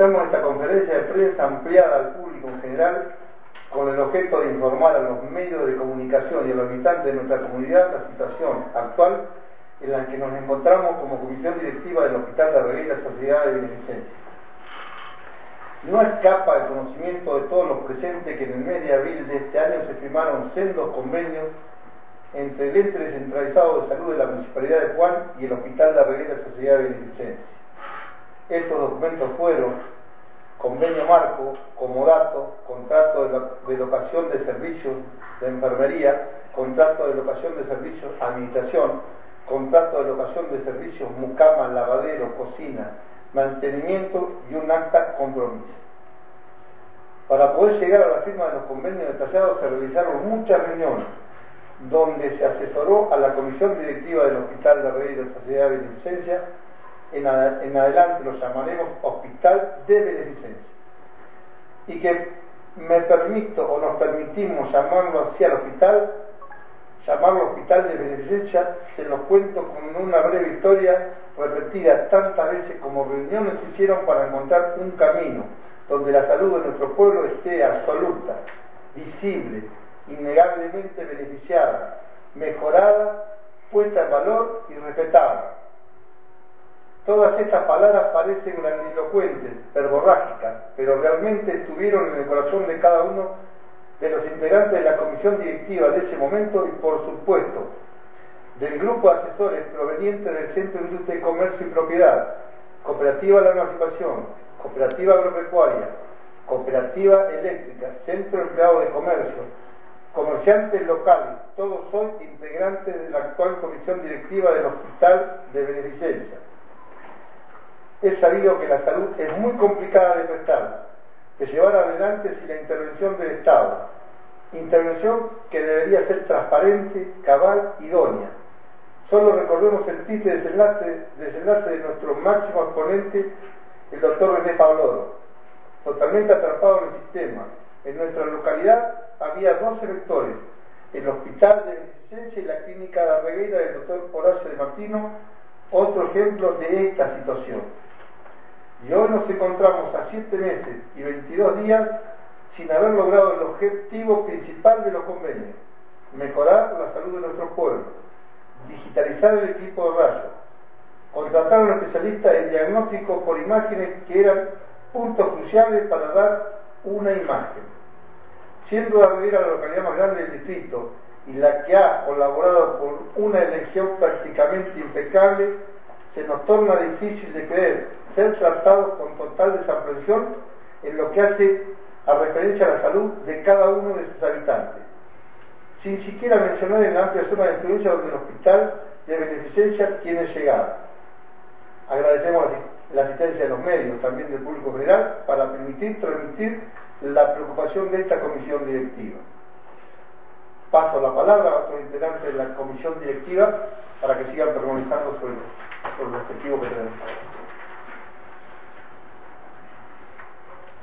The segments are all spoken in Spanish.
Citamos esta conferencia de prensa ampliada al público en general con el objeto de informar a los medios de comunicación y a los habitantes de nuestra comunidad la situación actual en la que nos encontramos como comisión directiva del Hospital de Reguera Sociedad de Beneficencia. No escapa el conocimiento de todos los presentes que en el mes de abril de este año se firmaron sendos convenios entre el ente descentralizado de salud de la Municipalidad de Juan y el Hospital de Reguera Sociedad de Beneficencia. Estos documentos fueron convenio marco, comodato, contrato de locación de servicios de enfermería, contrato de locación de servicios administración, contrato de locación de servicios mucama, lavadero, cocina, mantenimiento y un acta compromiso. Para poder llegar a la firma de los convenios detallados se realizaron muchas reuniones donde se asesoró a la comisión directiva del Hospital de Rey de la Sociedad de Beneficencia en, adelante lo llamaremos Hospital de Beneficencia. Y que me permito o nos permitimos llamarlo así al hospital, llamarlo Hospital de Beneficencia, se lo cuento con una breve historia repetida tantas veces como reuniones se hicieron para encontrar un camino donde la salud de nuestro pueblo esté absoluta, visible, innegablemente beneficiada, mejorada, puesta en valor y respetada Todas estas palabras parecen grandilocuentes, verborrágicas, pero realmente estuvieron en el corazón de cada uno de los integrantes de la comisión directiva de ese momento y, por supuesto, del grupo de asesores provenientes del Centro de Industria y Comercio y Propiedad, Cooperativa la Emancipación, Cooperativa Agropecuaria, Cooperativa Eléctrica, Centro Empleado de Comercio, comerciantes locales, todos son integrantes de la actual comisión directiva del Hospital de Beneficencia es sabido que la salud es muy complicada de prestar, de llevar adelante sin la intervención del Estado, intervención que debería ser transparente, cabal, idónea. Solo recordemos el triste desenlace, desenlace de nuestro máximo exponente, el doctor René Pabloro, totalmente atrapado en el sistema. En nuestra localidad había dos sectores, el Hospital de Beneficencia y la Clínica de Arreguera del doctor Horacio de Martino, otro ejemplo de esta situación. Y hoy nos encontramos a siete meses y 22 días sin haber logrado el objetivo principal de los convenios, mejorar la salud de nuestro pueblo, digitalizar el equipo de rayos, contratar a un especialista en diagnóstico por imágenes que eran puntos cruciales para dar una imagen. Siendo Rivera la localidad más grande del distrito y la que ha colaborado con una elección prácticamente impecable, se nos torna difícil de creer ser tratados con total desaprensión en lo que hace a referencia a la salud de cada uno de sus habitantes, sin siquiera mencionar en la amplia zona de influencia donde el hospital de beneficencia tiene llegada. Agradecemos la asistencia de los medios, también del público general, para permitir transmitir la preocupación de esta comisión directiva. Paso la palabra a otros integrantes de la comisión directiva para que sigan permaneciendo sobre por el objetivo que tenemos.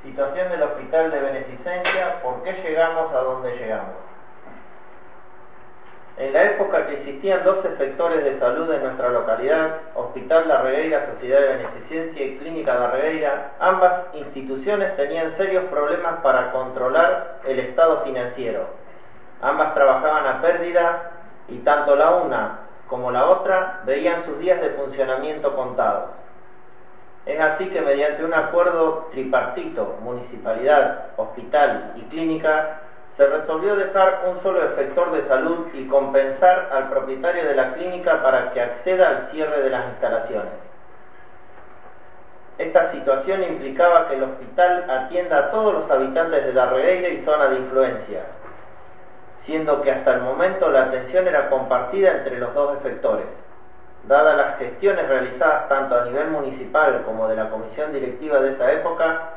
Situación del Hospital de Beneficencia, ¿por qué llegamos a donde llegamos? En la época que existían dos sectores de salud en nuestra localidad, Hospital La Regueira, Sociedad de Beneficencia y Clínica La Regueira, ambas instituciones tenían serios problemas para controlar el estado financiero. Ambas trabajaban a pérdida y tanto la una como la otra veían sus días de funcionamiento contados. Es así que mediante un acuerdo tripartito, municipalidad, hospital y clínica, se resolvió dejar un solo efector de salud y compensar al propietario de la clínica para que acceda al cierre de las instalaciones. Esta situación implicaba que el hospital atienda a todos los habitantes de la Regueira y zona de influencia, siendo que hasta el momento la atención era compartida entre los dos efectores. Dadas las gestiones realizadas tanto a nivel municipal como de la comisión directiva de esa época,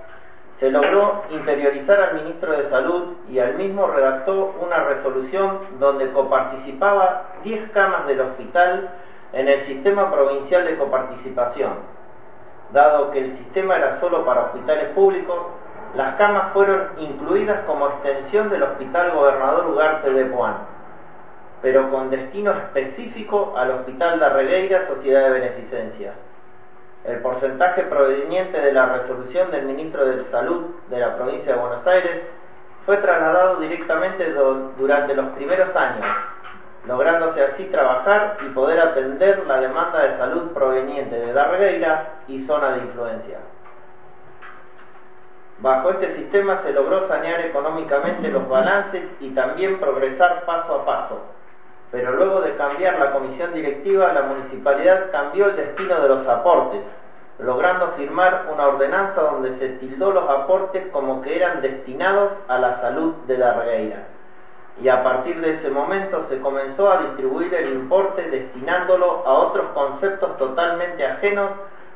se logró interiorizar al ministro de Salud y al mismo redactó una resolución donde coparticipaba 10 camas del hospital en el sistema provincial de coparticipación. Dado que el sistema era solo para hospitales públicos, las camas fueron incluidas como extensión del Hospital Gobernador Ugarte de Puan, pero con destino específico al Hospital de Regueira Sociedad de Beneficencia. El porcentaje proveniente de la resolución del ministro de Salud de la provincia de Buenos Aires fue trasladado directamente durante los primeros años, lográndose así trabajar y poder atender la demanda de salud proveniente de Darregueira y zona de influencia. Bajo este sistema se logró sanear económicamente los balances y también progresar paso a paso. Pero luego de cambiar la comisión directiva, la municipalidad cambió el destino de los aportes, logrando firmar una ordenanza donde se tildó los aportes como que eran destinados a la salud de la regueira. Y a partir de ese momento se comenzó a distribuir el importe destinándolo a otros conceptos totalmente ajenos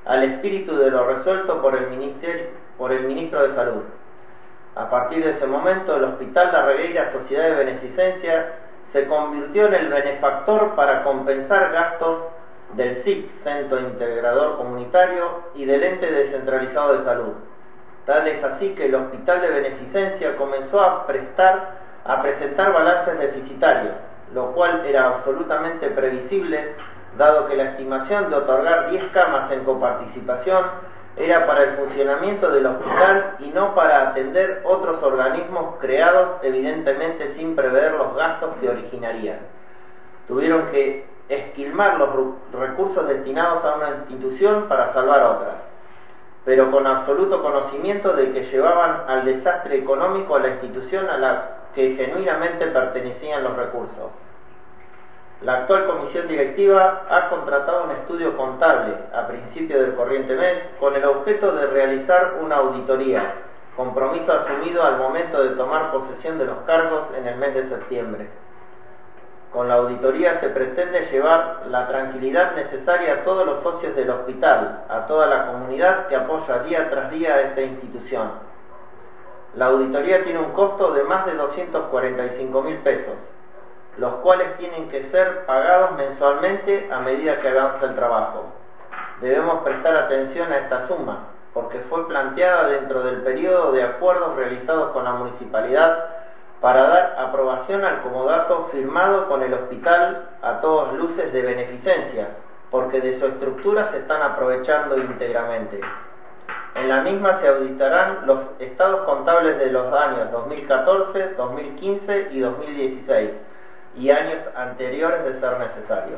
al espíritu de lo resuelto por el, ministro de Salud. A partir de ese momento, el Hospital de Regueira Sociedad de Beneficencia se convirtió en el benefactor para compensar gastos del SIC, Centro Integrador Comunitario, y del Ente Descentralizado de Salud. Tal es así que el Hospital de Beneficencia comenzó a prestar, a presentar balances deficitarios, lo cual era absolutamente previsible, dado que la estimación de otorgar 10 camas en coparticipación era para el funcionamiento del hospital y no para atender otros organismos creados evidentemente sin prever los gastos que originarían. Tuvieron que esquilmar los recursos destinados a una institución para salvar otras, pero con absoluto conocimiento de que llevaban al desastre económico a la institución a la que genuinamente pertenecían los recursos. La actual comisión directiva ha contratado un estudio contable a principio del corriente mes con el objeto de realizar una auditoría, compromiso asumido al momento de tomar posesión de los cargos en el mes de septiembre. Con la auditoría se pretende llevar la tranquilidad necesaria a todos los socios del hospital, a toda la comunidad que apoya día tras día a esta institución. La auditoría tiene un costo de más de 245 mil pesos, los cuales tienen que ser pagados mensualmente a medida que avanza el trabajo. Debemos prestar atención a esta suma, porque fue planteada dentro del periodo de acuerdos realizados con la municipalidad para dar aprobación al comodato firmado con el hospital a todas luces de beneficencia, porque de su estructura se están aprovechando íntegramente. En la misma se auditarán los estados contables de los años 2014, 2015 y 2016 y años anteriores de ser necesario.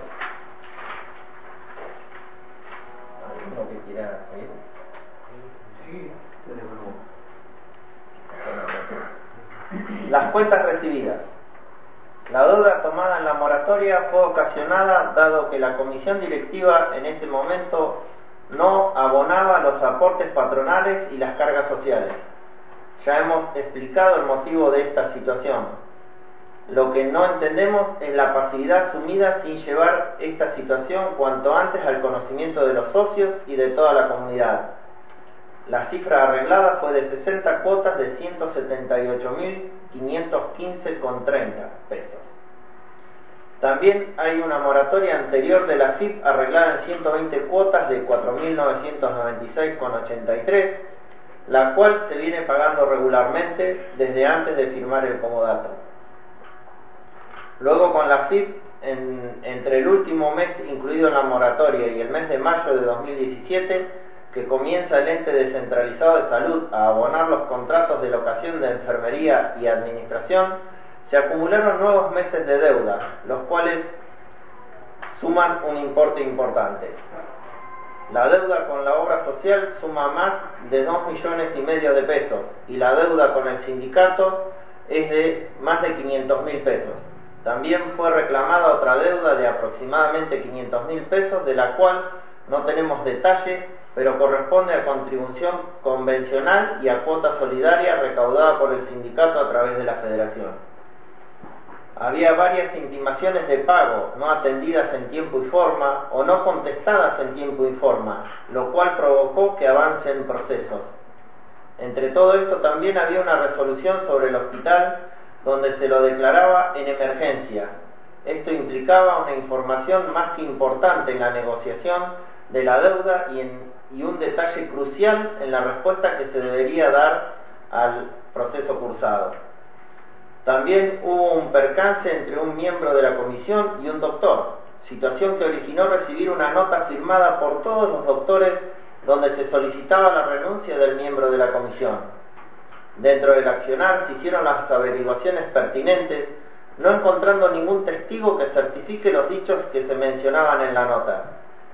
¿Alguno que quiera seguir? Sí, las cuentas recibidas. La deuda tomada en la moratoria fue ocasionada dado que la comisión directiva en ese momento no abonaba los aportes patronales y las cargas sociales. Ya hemos explicado el motivo de esta situación. Lo que no entendemos es la pasividad sumida sin llevar esta situación cuanto antes al conocimiento de los socios y de toda la comunidad. La cifra arreglada fue de 60 cuotas de 178.515,30 pesos. También hay una moratoria anterior de la FIP arreglada en 120 cuotas de 4.996,83, la cual se viene pagando regularmente desde antes de firmar el comodato. Luego con la FIP, entre el último mes incluido en la moratoria y el mes de mayo de 2017, que comienza el ente descentralizado de salud a abonar los contratos de locación de enfermería y administración, se acumularon nuevos meses de deuda, los cuales suman un importe importante. La deuda con la obra social suma más de 2 millones y medio de pesos y la deuda con el sindicato es de más de 500 mil pesos. También fue reclamada otra deuda de aproximadamente 500 mil pesos, de la cual no tenemos detalle pero corresponde a contribución convencional y a cuota solidaria recaudada por el sindicato a través de la federación. Había varias intimaciones de pago no atendidas en tiempo y forma o no contestadas en tiempo y forma, lo cual provocó que avancen procesos. Entre todo esto también había una resolución sobre el hospital donde se lo declaraba en emergencia. Esto implicaba una información más que importante en la negociación de la deuda y, un detalle crucial en la respuesta que se debería dar al proceso cursado. También hubo un percance entre un miembro de la comisión y un doctor, situación que originó recibir una nota firmada por todos los doctores donde se solicitaba la renuncia del miembro de la comisión. Dentro del accionar se hicieron las averiguaciones pertinentes, no encontrando ningún testigo que certifique los dichos que se mencionaban en la nota.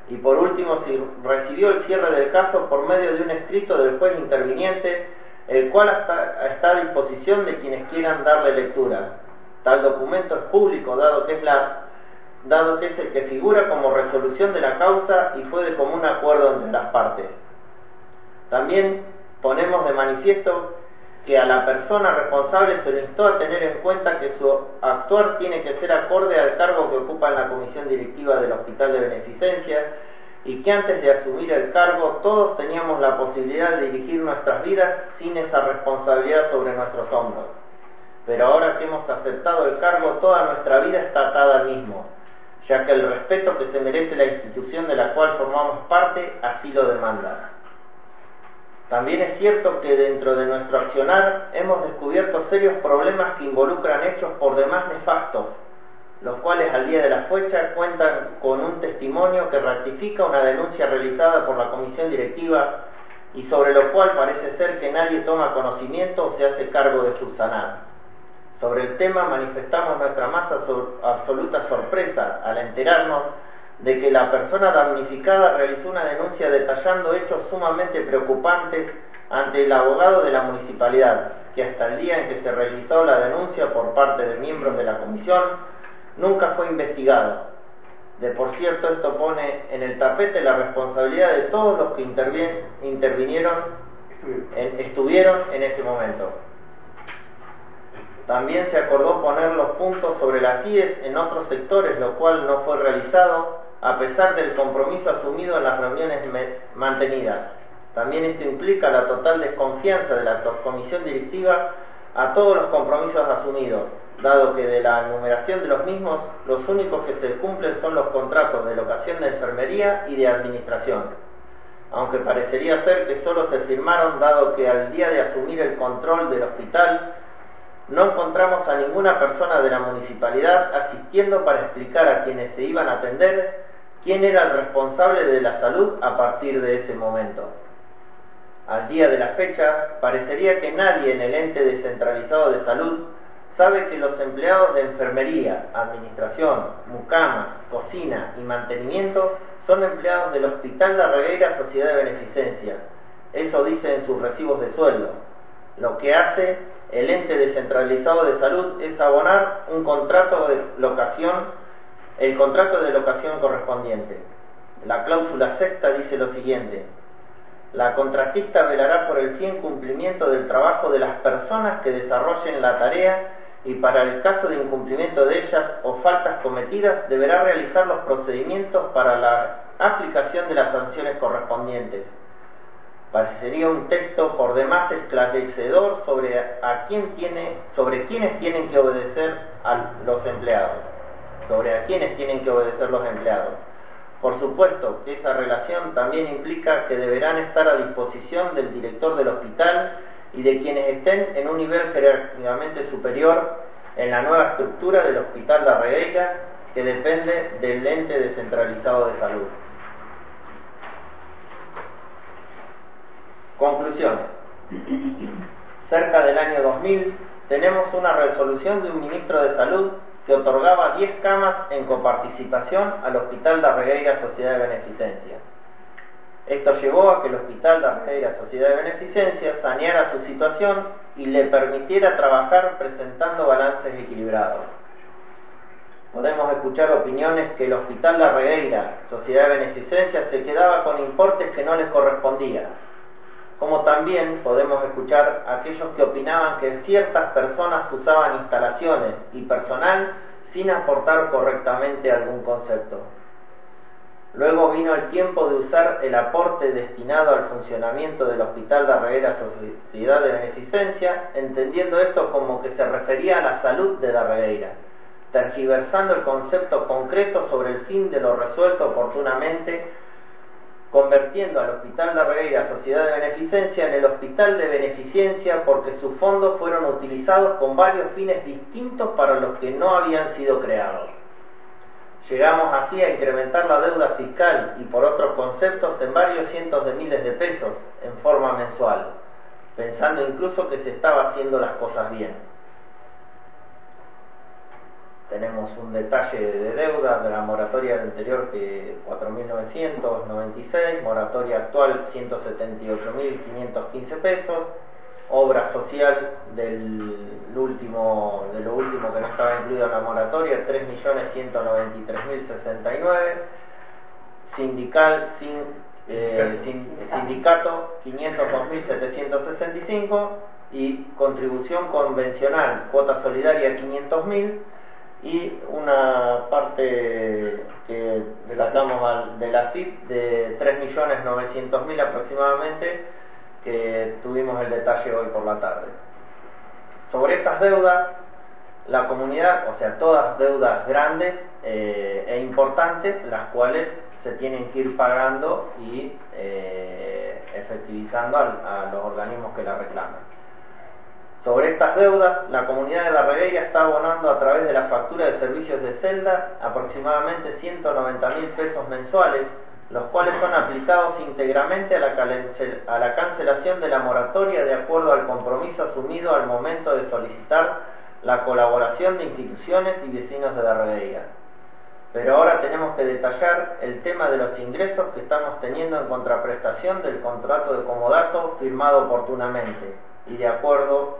Y por último se recibió el cierre del caso por medio de un escrito del juez interviniente el cual está, a disposición de quienes quieran darle lectura. Tal documento es público, dado que es, la, dado que es el que figura como resolución de la causa y fue de común acuerdo entre las partes. También ponemos de manifiesto que a la persona responsable se le instó a tener en cuenta que su actuar tiene que ser acorde al cargo que ocupa en la comisión directiva del Hospital de Beneficencia y que antes de asumir el cargo todos teníamos la posibilidad de dirigir nuestras vidas sin esa responsabilidad sobre nuestros hombros. Pero ahora que hemos aceptado el cargo, toda nuestra vida está atada al mismo, ya que el respeto que se merece la institución de la cual formamos parte así lo demanda. También es cierto que dentro de nuestro accionar hemos descubierto serios problemas que involucran hechos por demás nefastos los cuales al día de la fecha cuentan con un testimonio que ratifica una denuncia realizada por la comisión directiva y sobre lo cual parece ser que nadie toma conocimiento o se hace cargo de subsanar. Sobre el tema manifestamos nuestra más absoluta sorpresa al enterarnos de que la persona damnificada realizó una denuncia detallando hechos sumamente preocupantes ante el abogado de la municipalidad, que hasta el día en que se realizó la denuncia por parte de miembros de la comisión nunca fue investigado. De por cierto, esto pone en el tapete la responsabilidad de todos los que intervinieron, estuvieron en ese momento. También se acordó poner los puntos sobre las IES en otros sectores, lo cual no fue realizado a pesar del compromiso asumido en las reuniones mantenidas. También esto implica la total desconfianza de la comisión directiva a todos los compromisos asumidos, dado que de la numeración de los mismos los únicos que se cumplen son los contratos de locación de enfermería y de administración, aunque parecería ser que solo se firmaron dado que al día de asumir el control del hospital no encontramos a ninguna persona de la municipalidad asistiendo para explicar a quienes se iban a atender quién era el responsable de la salud a partir de ese momento. Al día de la fecha, parecería que nadie en el ente descentralizado de salud sabe que los empleados de enfermería, administración, mucamas, cocina y mantenimiento son empleados del Hospital La Regueira Sociedad de Beneficencia. Eso dice en sus recibos de sueldo. Lo que hace el ente descentralizado de salud es abonar un contrato de locación, el contrato de locación correspondiente. La cláusula sexta dice lo siguiente. La contratista velará por el fin cumplimiento del trabajo de las personas que desarrollen la tarea y para el caso de incumplimiento de ellas o faltas cometidas deberá realizar los procedimientos para la aplicación de las sanciones correspondientes. Parecería un texto por demás esclarecedor sobre a quién tiene, sobre quiénes tienen que obedecer a los empleados, sobre a quiénes tienen que obedecer los empleados. Por supuesto esa relación también implica que deberán estar a disposición del director del hospital y de quienes estén en un nivel jerárquicamente superior en la nueva estructura del Hospital La Regueira, que depende del ente descentralizado de salud. Conclusiones. Cerca del año 2000 tenemos una resolución de un ministro de salud que otorgaba 10 camas en coparticipación al Hospital La Regueira Sociedad de Beneficencia. Esto llevó a que el Hospital de la Sociedad de Beneficencia saneara su situación y le permitiera trabajar presentando balances equilibrados. Podemos escuchar opiniones que el Hospital La Regueira, Sociedad de Beneficencia, se quedaba con importes que no les correspondían. Como también podemos escuchar aquellos que opinaban que ciertas personas usaban instalaciones y personal sin aportar correctamente algún concepto. Luego vino el tiempo de usar el aporte destinado al funcionamiento del Hospital de Darreguera Sociedad de Beneficencia, entendiendo esto como que se refería a la salud de Darregueira, tergiversando el concepto concreto sobre el fin de lo resuelto oportunamente, convirtiendo al Hospital de Darregueira Sociedad de Beneficencia en el Hospital de Beneficencia porque sus fondos fueron utilizados con varios fines distintos para los que no habían sido creados. Llegamos así a incrementar la deuda fiscal y por otros conceptos en varios cientos de miles de pesos en forma mensual, pensando incluso que se estaba haciendo las cosas bien. Tenemos un detalle de deuda de la moratoria anterior que 4.996, moratoria actual 178.515 pesos, obra social del último, de lo último que no estaba incluido en la moratoria, 3.193.069, sindical, sin, eh, sindicato. 502.765 y contribución convencional, cuota solidaria 500.000 y una parte que delatamos de la CIP de 3.900.000 aproximadamente que tuvimos el detalle hoy por la tarde. Sobre estas deudas, la comunidad, o sea, todas deudas grandes eh, e importantes, las cuales se tienen que ir pagando y eh, efectivizando a, los organismos que la reclaman. Sobre estas deudas, la comunidad de la Regueira está abonando a través de la factura de servicios de celda aproximadamente 190 mil pesos mensuales los cuales son aplicados íntegramente a la, cancelación de la moratoria de acuerdo al compromiso asumido al momento de solicitar la colaboración de instituciones y vecinos de la Regueira. Pero ahora tenemos que detallar el tema de los ingresos que estamos teniendo en contraprestación del contrato de comodato firmado oportunamente y de acuerdo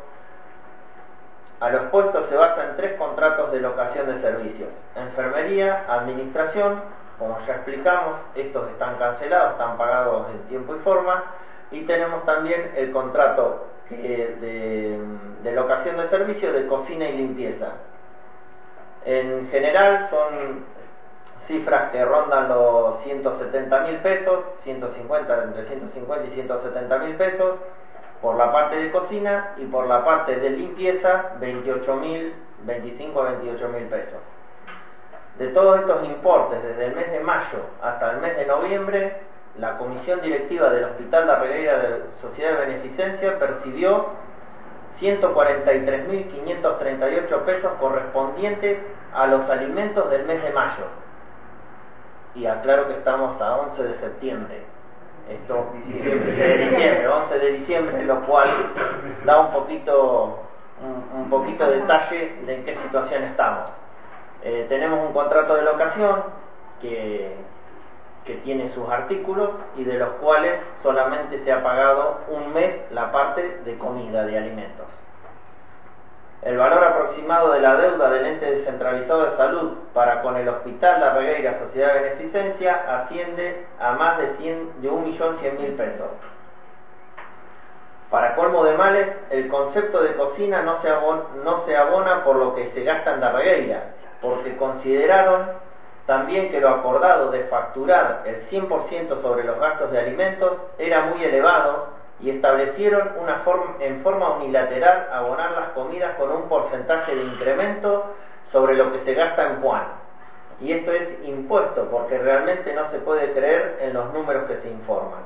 a los puestos se basa en tres contratos de locación de servicios, enfermería, administración como ya explicamos, estos están cancelados, están pagados en tiempo y forma, y tenemos también el contrato de, de locación de servicios de cocina y limpieza. En general son cifras que rondan los 170 mil pesos, 150, entre 150 y 170 mil pesos por la parte de cocina y por la parte de limpieza 28 mil, 25 a 28 mil pesos. De todos estos importes, desde el mes de mayo hasta el mes de noviembre, la comisión directiva del Hospital de Regueira de Sociedad de Beneficencia percibió 143.538 pesos correspondientes a los alimentos del mes de mayo. Y aclaro que estamos a 11 de septiembre. Esto de diciembre, 11 de diciembre, lo cual da un poquito, un poquito de detalle de en qué situación estamos. Eh, tenemos un contrato de locación que, que tiene sus artículos y de los cuales solamente se ha pagado un mes la parte de comida, de alimentos. El valor aproximado de la deuda del ente descentralizado de salud para con el Hospital La Regueira Sociedad de Beneficencia asciende a más de, 100, de 1.100.000 pesos. Para colmo de males, el concepto de cocina no se, abona, no se abona por lo que se gasta en la regueira, porque consideraron también que lo acordado de facturar el 100% sobre los gastos de alimentos era muy elevado y establecieron una forma, en forma unilateral abonar las comidas con un porcentaje de incremento sobre lo que se gasta en Juan. Y esto es impuesto porque realmente no se puede creer en los números que se informan.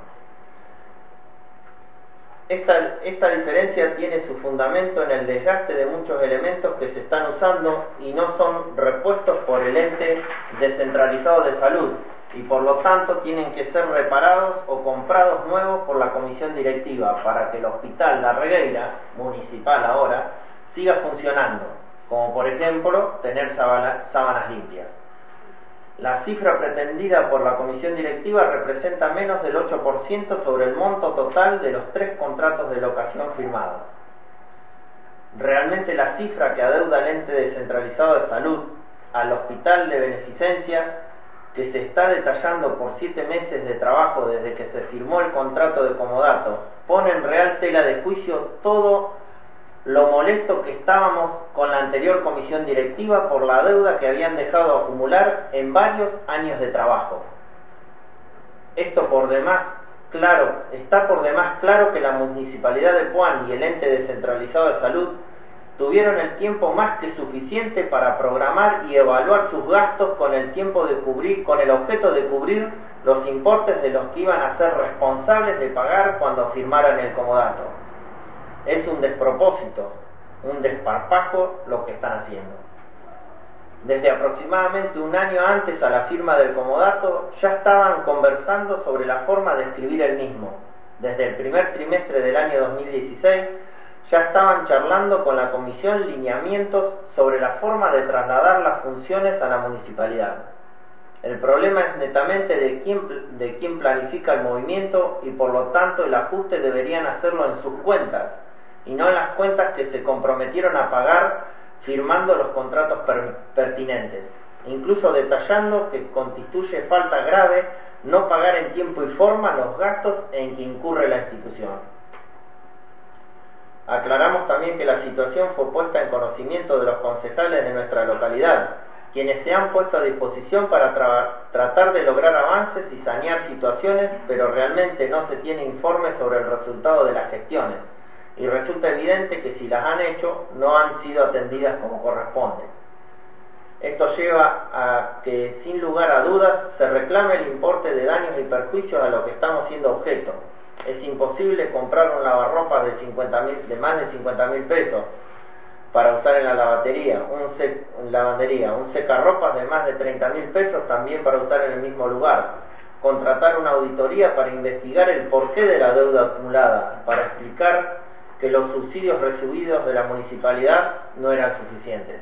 Esta, esta, diferencia tiene su fundamento en el desgaste de muchos elementos que se están usando y no son repuestos por el ente descentralizado de salud y por lo tanto tienen que ser reparados o comprados nuevos por la comisión directiva para que el hospital La Regueira, municipal ahora, siga funcionando, como por ejemplo tener sábanas limpias. La cifra pretendida por la comisión directiva representa menos del 8% sobre el monto total de los tres contratos de locación firmados. Realmente la cifra que adeuda el ente descentralizado de salud al hospital de beneficencia, que se está detallando por siete meses de trabajo desde que se firmó el contrato de comodato, pone en real tela de juicio todo lo molesto que estábamos con la anterior comisión directiva por la deuda que habían dejado acumular en varios años de trabajo. Esto por demás claro, está por demás claro que la Municipalidad de Puan y el ente descentralizado de salud tuvieron el tiempo más que suficiente para programar y evaluar sus gastos con el objeto de cubrir los importes de los que iban a ser responsables de pagar cuando firmaran el comodato. Es un despropósito, un desparpajo lo que están haciendo. Desde aproximadamente un año antes a la firma del comodato ya estaban conversando sobre la forma de escribir el mismo. Desde el primer trimestre del año 2016 ya estaban charlando con la comisión lineamientos sobre la forma de trasladar las funciones a la municipalidad. El problema es netamente de quién, planifica el movimiento y por lo tanto el ajuste deberían hacerlo en sus cuentas y no en las cuentas que se comprometieron a pagar firmando los contratos pertinentes, incluso detallando que constituye falta grave no pagar en tiempo y forma los gastos en que incurre la institución. Aclaramos también que la situación fue puesta en conocimiento de los concejales de nuestra localidad, quienes se han puesto a disposición para tratar de lograr avances y sanear situaciones, pero realmente no se tiene informe sobre el resultado de las gestiones y resulta evidente que si las han hecho no han sido atendidas como corresponde. Esto lleva a que sin lugar a dudas se reclame el importe de daños y perjuicios a lo que estamos siendo objeto. Es imposible comprar un lavarropa de, 50 de más de 50 mil pesos para usar en la lavatería, un lavandería, un secarropas de más de 30 mil pesos también para usar en el mismo lugar, contratar una auditoría para investigar el porqué de la deuda acumulada, para explicar que los subsidios recibidos de la municipalidad no eran suficientes.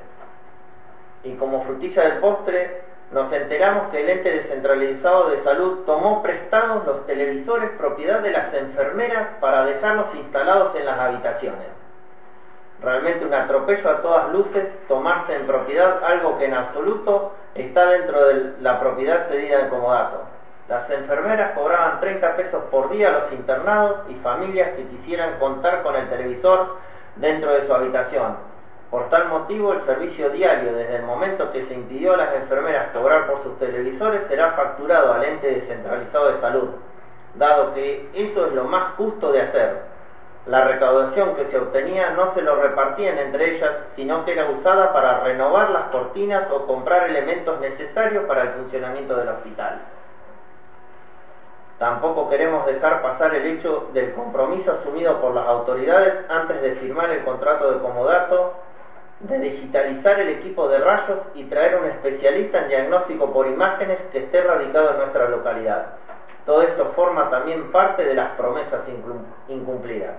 Y como frutilla del postre, nos enteramos que el ente descentralizado de salud tomó prestados los televisores propiedad de las enfermeras para dejarlos instalados en las habitaciones. Realmente un atropello a todas luces tomarse en propiedad algo que en absoluto está dentro de la propiedad cedida en comodato. Las enfermeras cobraban 30 pesos por día a los internados y familias que quisieran contar con el televisor dentro de su habitación. Por tal motivo, el servicio diario, desde el momento que se impidió a las enfermeras cobrar por sus televisores, será facturado al ente descentralizado de salud, dado que eso es lo más justo de hacer. La recaudación que se obtenía no se lo repartían entre ellas, sino que era usada para renovar las cortinas o comprar elementos necesarios para el funcionamiento del hospital. Tampoco queremos dejar pasar el hecho del compromiso asumido por las autoridades antes de firmar el contrato de comodato de digitalizar el equipo de rayos y traer un especialista en diagnóstico por imágenes que esté radicado en nuestra localidad. Todo esto forma también parte de las promesas incumplidas.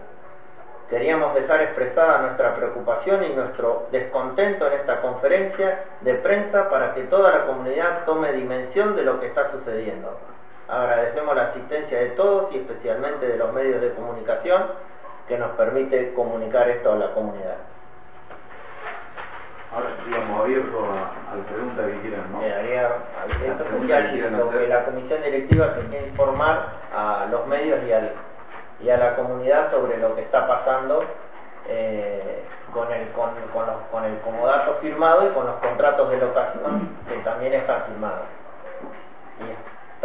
Queríamos dejar expresada nuestra preocupación y nuestro descontento en esta conferencia de prensa para que toda la comunidad tome dimensión de lo que está sucediendo. Agradecemos la asistencia de todos y especialmente de los medios de comunicación que nos permite comunicar esto a la comunidad. Ahora digamos abierto a, las preguntas que quieran, ¿no? que la comisión directiva quería informar a los medios y, al, y a la comunidad sobre lo que está pasando eh, con, el, con, con, los, con el comodato firmado y con los contratos de locación que también están firmados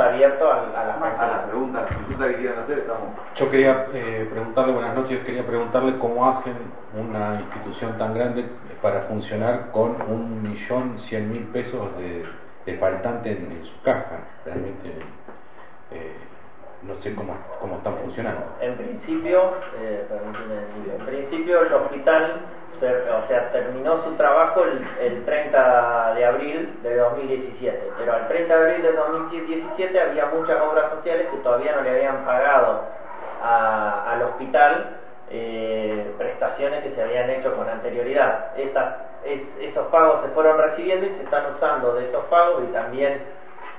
abierto a, a, las, preguntas, que quieran hacer. Estamos. Yo quería eh, preguntarle, buenas noches, quería preguntarle cómo hacen una institución tan grande para funcionar con un millón cien mil pesos de, de faltante en, su caja. Realmente eh, no sé cómo, cómo están funcionando. En principio, eh, en principio el hospital o sea, terminó su trabajo el, el, 30 de abril de 2017, pero al 30 de abril de 2017 había muchas obras sociales que todavía no le habían pagado al hospital eh, prestaciones que se habían hecho con anterioridad. Estas, esos pagos se fueron recibiendo y se están usando de esos pagos y también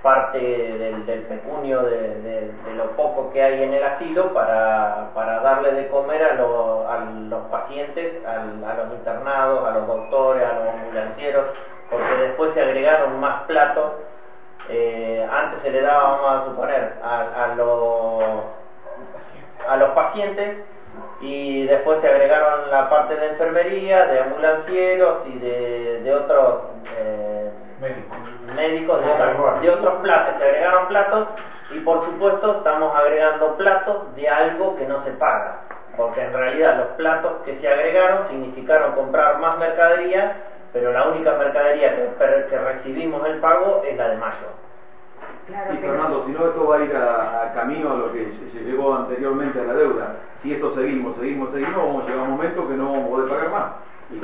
parte del, del pecunio de, lo poco que hay en el asilo para, para darle de comer a, a los pacientes, a los internados, a los doctores, a los ambulancieros, porque después se agregaron más platos. Eh, antes se le daba, vamos a suponer, a, a, los, a los pacientes y después se agregaron la parte de enfermería, de ambulancieros y de, de otros... Eh, médicos de, de otros platos, se agregaron platos Y por supuesto estamos agregando platos de algo que no se paga, porque en realidad los platos que se agregaron significaron comprar más mercadería, pero la única mercadería que, recibimos el pago es la de mayo. y Fernando, si no esto va a ir a, camino a lo que se, llegó anteriormente a la deuda. Si esto seguimos, seguimos, seguimos, vamos a llegar a un momento que no vamos a poder pagar más. Y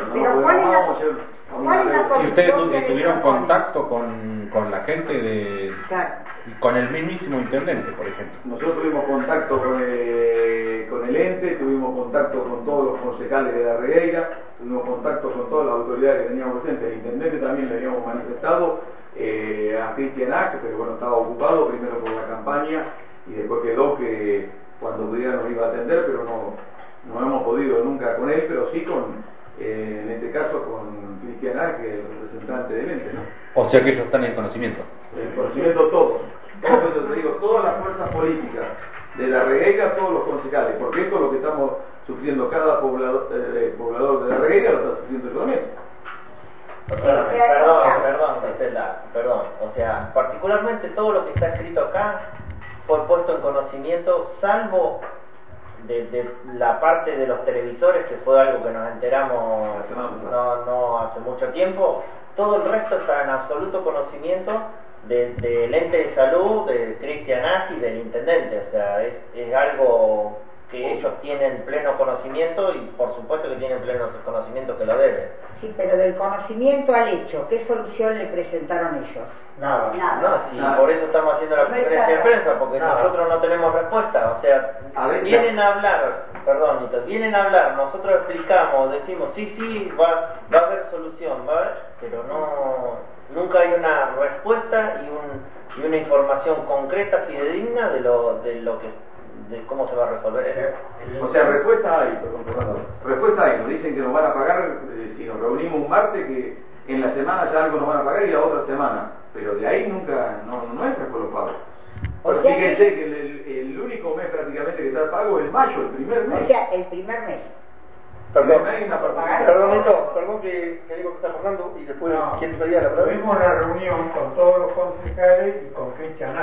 ¿Y ustedes tuvieron contacto con, con la gente de... con el mismísimo intendente, por ejemplo? Nosotros tuvimos contacto con el, eh, con el ente, tuvimos contacto con todos los concejales de la Regueira, tuvimos contacto con todas las autoridades que teníamos presentes. El intendente también le habíamos manifestado eh, a Cristian Ack, pero bueno, estaba ocupado primero por la campaña y después quedó que cuando pudiera nos iba a atender, pero no, no hemos podido nunca con él, pero sí con eh, en este caso con Cristian que es el representante del ente, ¿no? O sea que ellos están en conocimiento. En conocimiento todos. Entonces te digo, todas las fuerzas políticas de la regueira, todos los concejales, porque esto es lo que estamos sufriendo cada poblador, eh, poblador de la regueira, lo está sufriendo yo también. Perdón, perdón, perdón, perdón. O sea, particularmente todo lo que está escrito acá fue puesto en conocimiento, salvo de, la parte de los televisores, que fue algo que nos enteramos no, no hace mucho tiempo, todo el resto está en absoluto conocimiento del ente de salud, de Cristian y del intendente. O sea, es, es algo que ellos tienen pleno conocimiento y por supuesto que tienen pleno conocimiento que lo deben. Sí, pero del conocimiento al hecho, ¿qué solución le presentaron ellos? Nada. Nada. No, por eso estamos haciendo la conferencia de prensa, porque nosotros no tenemos respuesta. O sea, vienen a hablar, perdón, vienen a hablar, nosotros explicamos, decimos, sí, sí, va, va a haber solución, va pero no, nunca hay una respuesta y, un, y una información concreta, fidedigna de lo, de lo que de cómo se va a resolver O sea, respuesta hay, perdón, respuesta hay, nos dicen que nos van a pagar eh, si nos reunimos un martes que en la semana ya algo nos van a pagar y la otra semana, pero de ahí nunca, no, no entra por los pagos. Pero fíjense que el, el, único mes prácticamente que está pago es mayo, el primer mes. O sea, el primer mes. Perdón, perdón, perdón que, que digo que está Fernando y después, ¿quién te pedía la palabra? Tuvimos una reunión con todos los concejales y con Cristian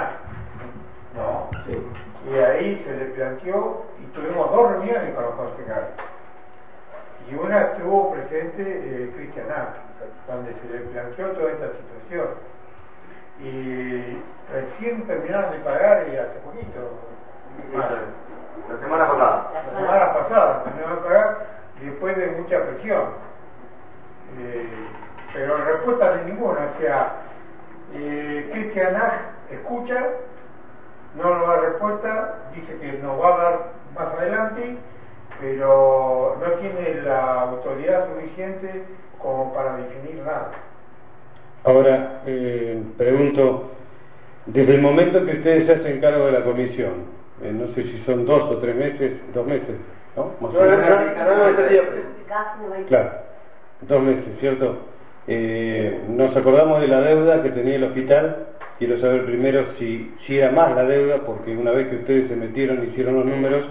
¿no? Sí y ahí se le planteó, y tuvimos dos reuniones con los concejales. Y una estuvo presente eh, Cristian donde se le planteó toda esta situación. Y recién terminaron de pagar y hace poquito. la semana pasada. La semana pasada terminaron de pagar después de mucha presión. Eh, pero respuesta de ninguna, o sea, eh, Cristian escucha no nos da respuesta, dice que nos va a dar más adelante, pero no tiene la autoridad suficiente como para definir nada. Ahora, eh, pregunto, desde el momento que ustedes se hacen cargo de la comisión, eh, no sé si son dos o tres meses, dos meses, ¿no? Más no, Claro, dos meses, ¿cierto? Eh, nos acordamos de la deuda que tenía el hospital quiero saber primero si, si era más la deuda, porque una vez que ustedes se metieron y hicieron los números,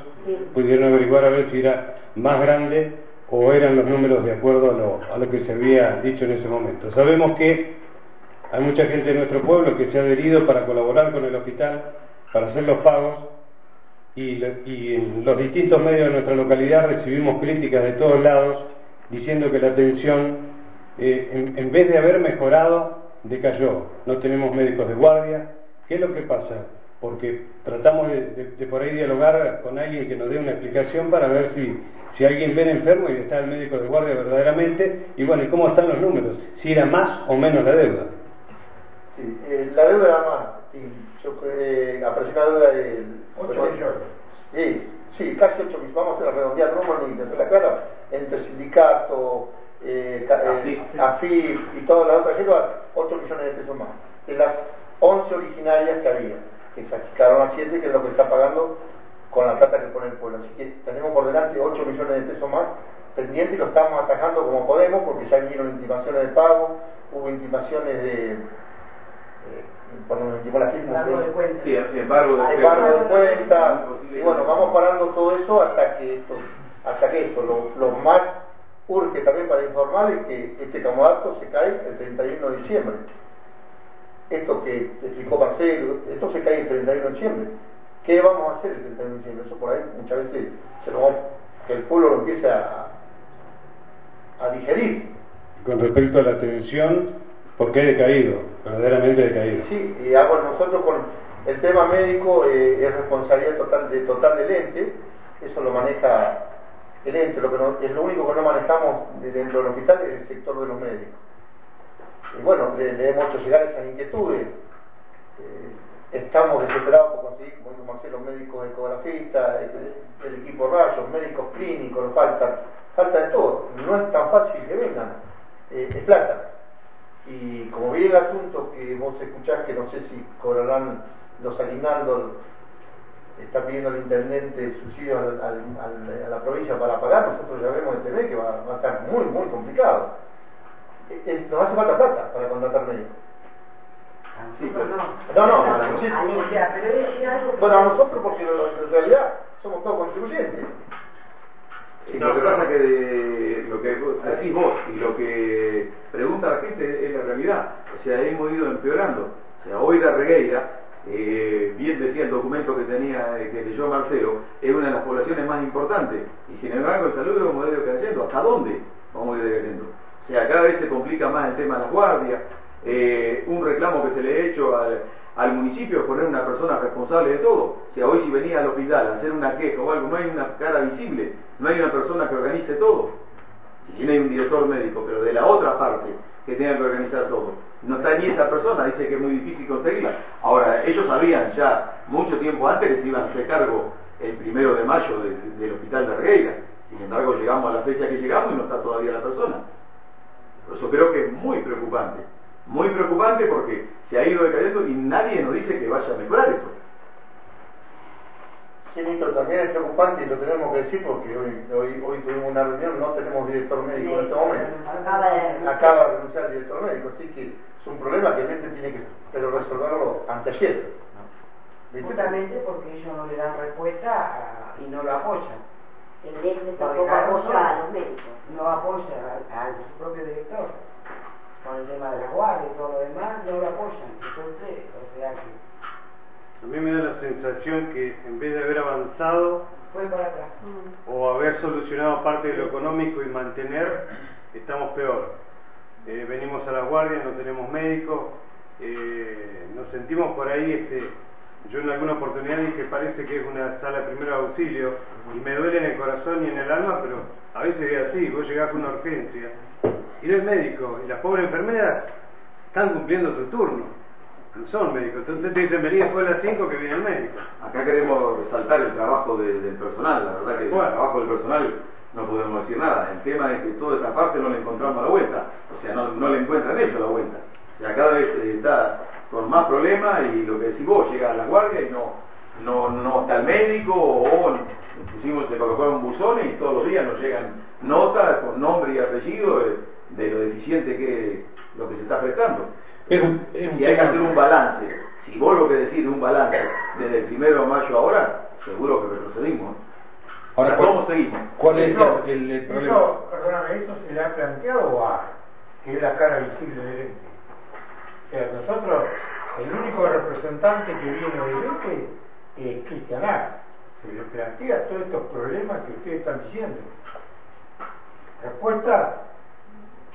pudieron averiguar a ver si era más grande o eran los números de acuerdo a lo, a lo que se había dicho en ese momento. Sabemos que hay mucha gente de nuestro pueblo que se ha adherido para colaborar con el hospital, para hacer los pagos, y, y en los distintos medios de nuestra localidad recibimos críticas de todos lados diciendo que la atención, eh, en, en vez de haber mejorado, decayó, no tenemos médicos de guardia. ¿Qué es lo que pasa? Porque tratamos de, por ahí dialogar con alguien que nos dé una explicación para ver si, si alguien viene enfermo y está el médico de guardia verdaderamente, y bueno, ¿y cómo están los números? Si era más o menos la deuda. Sí, eh, la deuda era más, yo eh, apareció una deuda de 8 millones. Sí, sí, casi 8 millones, vamos a redondear, ni la cara, entre sindicato, eh, eh AFIF y todas las otras llevan 8 millones de pesos más. De las 11 originarias que había, que se quedaron a 7, que es lo que está pagando con la plata que pone el pueblo. Así que tenemos por delante 8 millones de pesos más pendientes y lo estamos atajando como podemos porque ya vinieron intimaciones de pago, hubo intimaciones de. Eh, cuando nos intimó la firma de, sí, embargo de, de cuenta y bueno vamos parando todo eso hasta que esto hasta que esto lo, lo más urge también para informarles que este comodato se cae el 31 de diciembre. esto que explicó Marcelo, esto se cae el 31 de diciembre. ¿Qué vamos a hacer el 31 de diciembre? Eso por ahí muchas veces se lo vamos, que el pueblo lo empiece a, a digerir. Con respecto a la atención, porque ha decaído, verdaderamente decaído. Sí, y hago nosotros con el tema médico eh, es responsabilidad total, de, total del ente, eso lo maneja ente, lo que es lo único que no manejamos dentro del hospital es el sector de los médicos. Y bueno, le, hemos hecho llegar esas inquietudes. Eh, estamos desesperados por conseguir, como dijo Marcelo, médicos ecografistas, el, el equipo rayos, médicos clínicos, falta, falta de todo. No es tan fácil que vengan, eh, es plata. Y como vi el asunto que vos escuchás, que no sé si cobrarán los aguinaldos, está pidiendo el intendente subsidio al, a la provincia para pagar, nosotros ya vemos en TV que va, va a estar muy, muy complicado. Eh, eh, nos hace falta plata para contratar médicos. Sí, pero no. No, no, a la Bueno, a nosotros porque en realidad somos todos contribuyentes. Sí, lo que pasa es que de, lo que decís vos y lo que pregunta la gente es la realidad. O sea, hemos ido empeorando. O sea, hoy la Regueira, eh, bien decía el documento que tenía eh, que leyó Marcelo, es una de las poblaciones más importantes. Y sin embargo, el salud lo hemos ido creciendo. ¿Hasta dónde vamos a ir creciendo? O sea, cada vez se complica más el tema de las guardias. Eh, un reclamo que se le ha hecho al, al municipio es poner una persona responsable de todo. O sea, hoy si venía al hospital a hacer una queja o algo, no hay una cara visible, no hay una persona que organice todo. Si hay un director médico, pero de la otra parte que tenga que organizar todo. No está ni esa persona, dice que es muy difícil conseguirla. Ahora, ellos sabían ya mucho tiempo antes que se iban a hacer cargo el primero de mayo del hospital de Regueira. Sin embargo, llegamos a la fecha que llegamos y no está todavía la persona. Por eso creo que es muy preocupante. Muy preocupante porque se ha ido decayendo y nadie nos dice que vaya a mejorar eso. Sí, Víctor, también es preocupante y lo tenemos que decir porque hoy, hoy, hoy tuvimos una reunión, no tenemos director médico en este momento. Acaba de renunciar el director médico, así que es un problema que el ente tiene que pero resolverlo antes ayer. Justamente porque ellos no le dan respuesta y no lo apoyan. El ente tampoco apoya a los médicos. No apoya a su propio director con el tema de la guardia y todo lo demás, no lo apoyan. Entonces, o sea que... A mí me da la sensación que en vez de haber avanzado Fue para atrás. o haber solucionado parte de lo económico y mantener, estamos peor. Eh, venimos a la guardia, no tenemos médicos, eh, nos sentimos por ahí, este, yo en alguna oportunidad dije parece que es una sala de primer auxilio y me duele en el corazón y en el alma, pero a veces es así, vos llegás con una urgencia y no es médico, y las pobres enfermeras están cumpliendo su turno, no son médicos, entonces te dicen vení después de las 5 que viene el médico. Acá queremos resaltar el trabajo del personal, la verdad que el trabajo del personal no podemos decir nada, el tema es que toda esa parte no le encontramos la vuelta, sea, no, no le encuentran ellos la vuelta, o sea, cada vez está con más problemas y lo que decís vos, llega a la guardia y no, no, no está el médico o pusimos, se colocaron buzones y todos los días nos llegan notas con nombre y apellido de, lo deficiente que es lo que se está prestando. y hay que hacer un balance. Si vos lo que decís un balance desde el primero de mayo ahora, seguro que retrocedimos. Ahora, ¿cómo seguimos? ¿Cuál es el, el, problema? Eso, perdóname, ¿eso se le ha planteado a que es la cara visible del ente? O sea, nosotros, el único representante que viene del ente es Cristian Se le plantea todos estos problemas que ustedes están diciendo. Respuesta,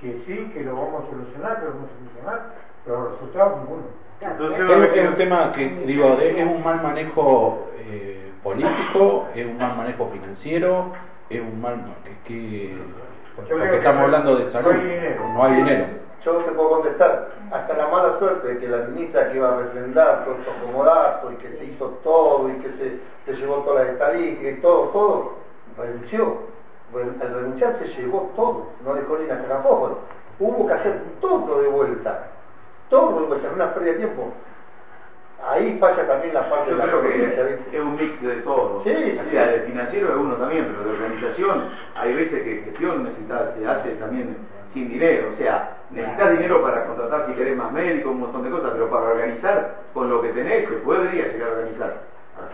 que sí, que lo vamos a solucionar, que lo vamos a solucionar, pero los resultados ninguno. Entonces, es, un tema que, digo, es un mal manejo eh, político, es un mal manejo financiero, es un mal... que, porque estamos hablando de salud, no hay dinero. No hay dinero. Yo te puedo contestar, hasta la mala suerte de que la ministra que iba a refrendar todo esto como y que se hizo todo y que se, se llevó todas las estadísticas y todo, todo, renunció al renunciar se llevó todo, no dejó ni la carafóforo. Hubo que hacer todo de vuelta, todo de vuelta, una pérdida de tiempo. Ahí falla también la parte Yo de la creo que es un mix de todo. Sí, o sea, de financiero es uno también, pero de organización hay veces que gestión necesita, se hace también sin dinero. O sea, necesitas dinero para contratar si querés más médicos, un montón de cosas, pero para organizar con lo que tenés, se podría llegar a organizar.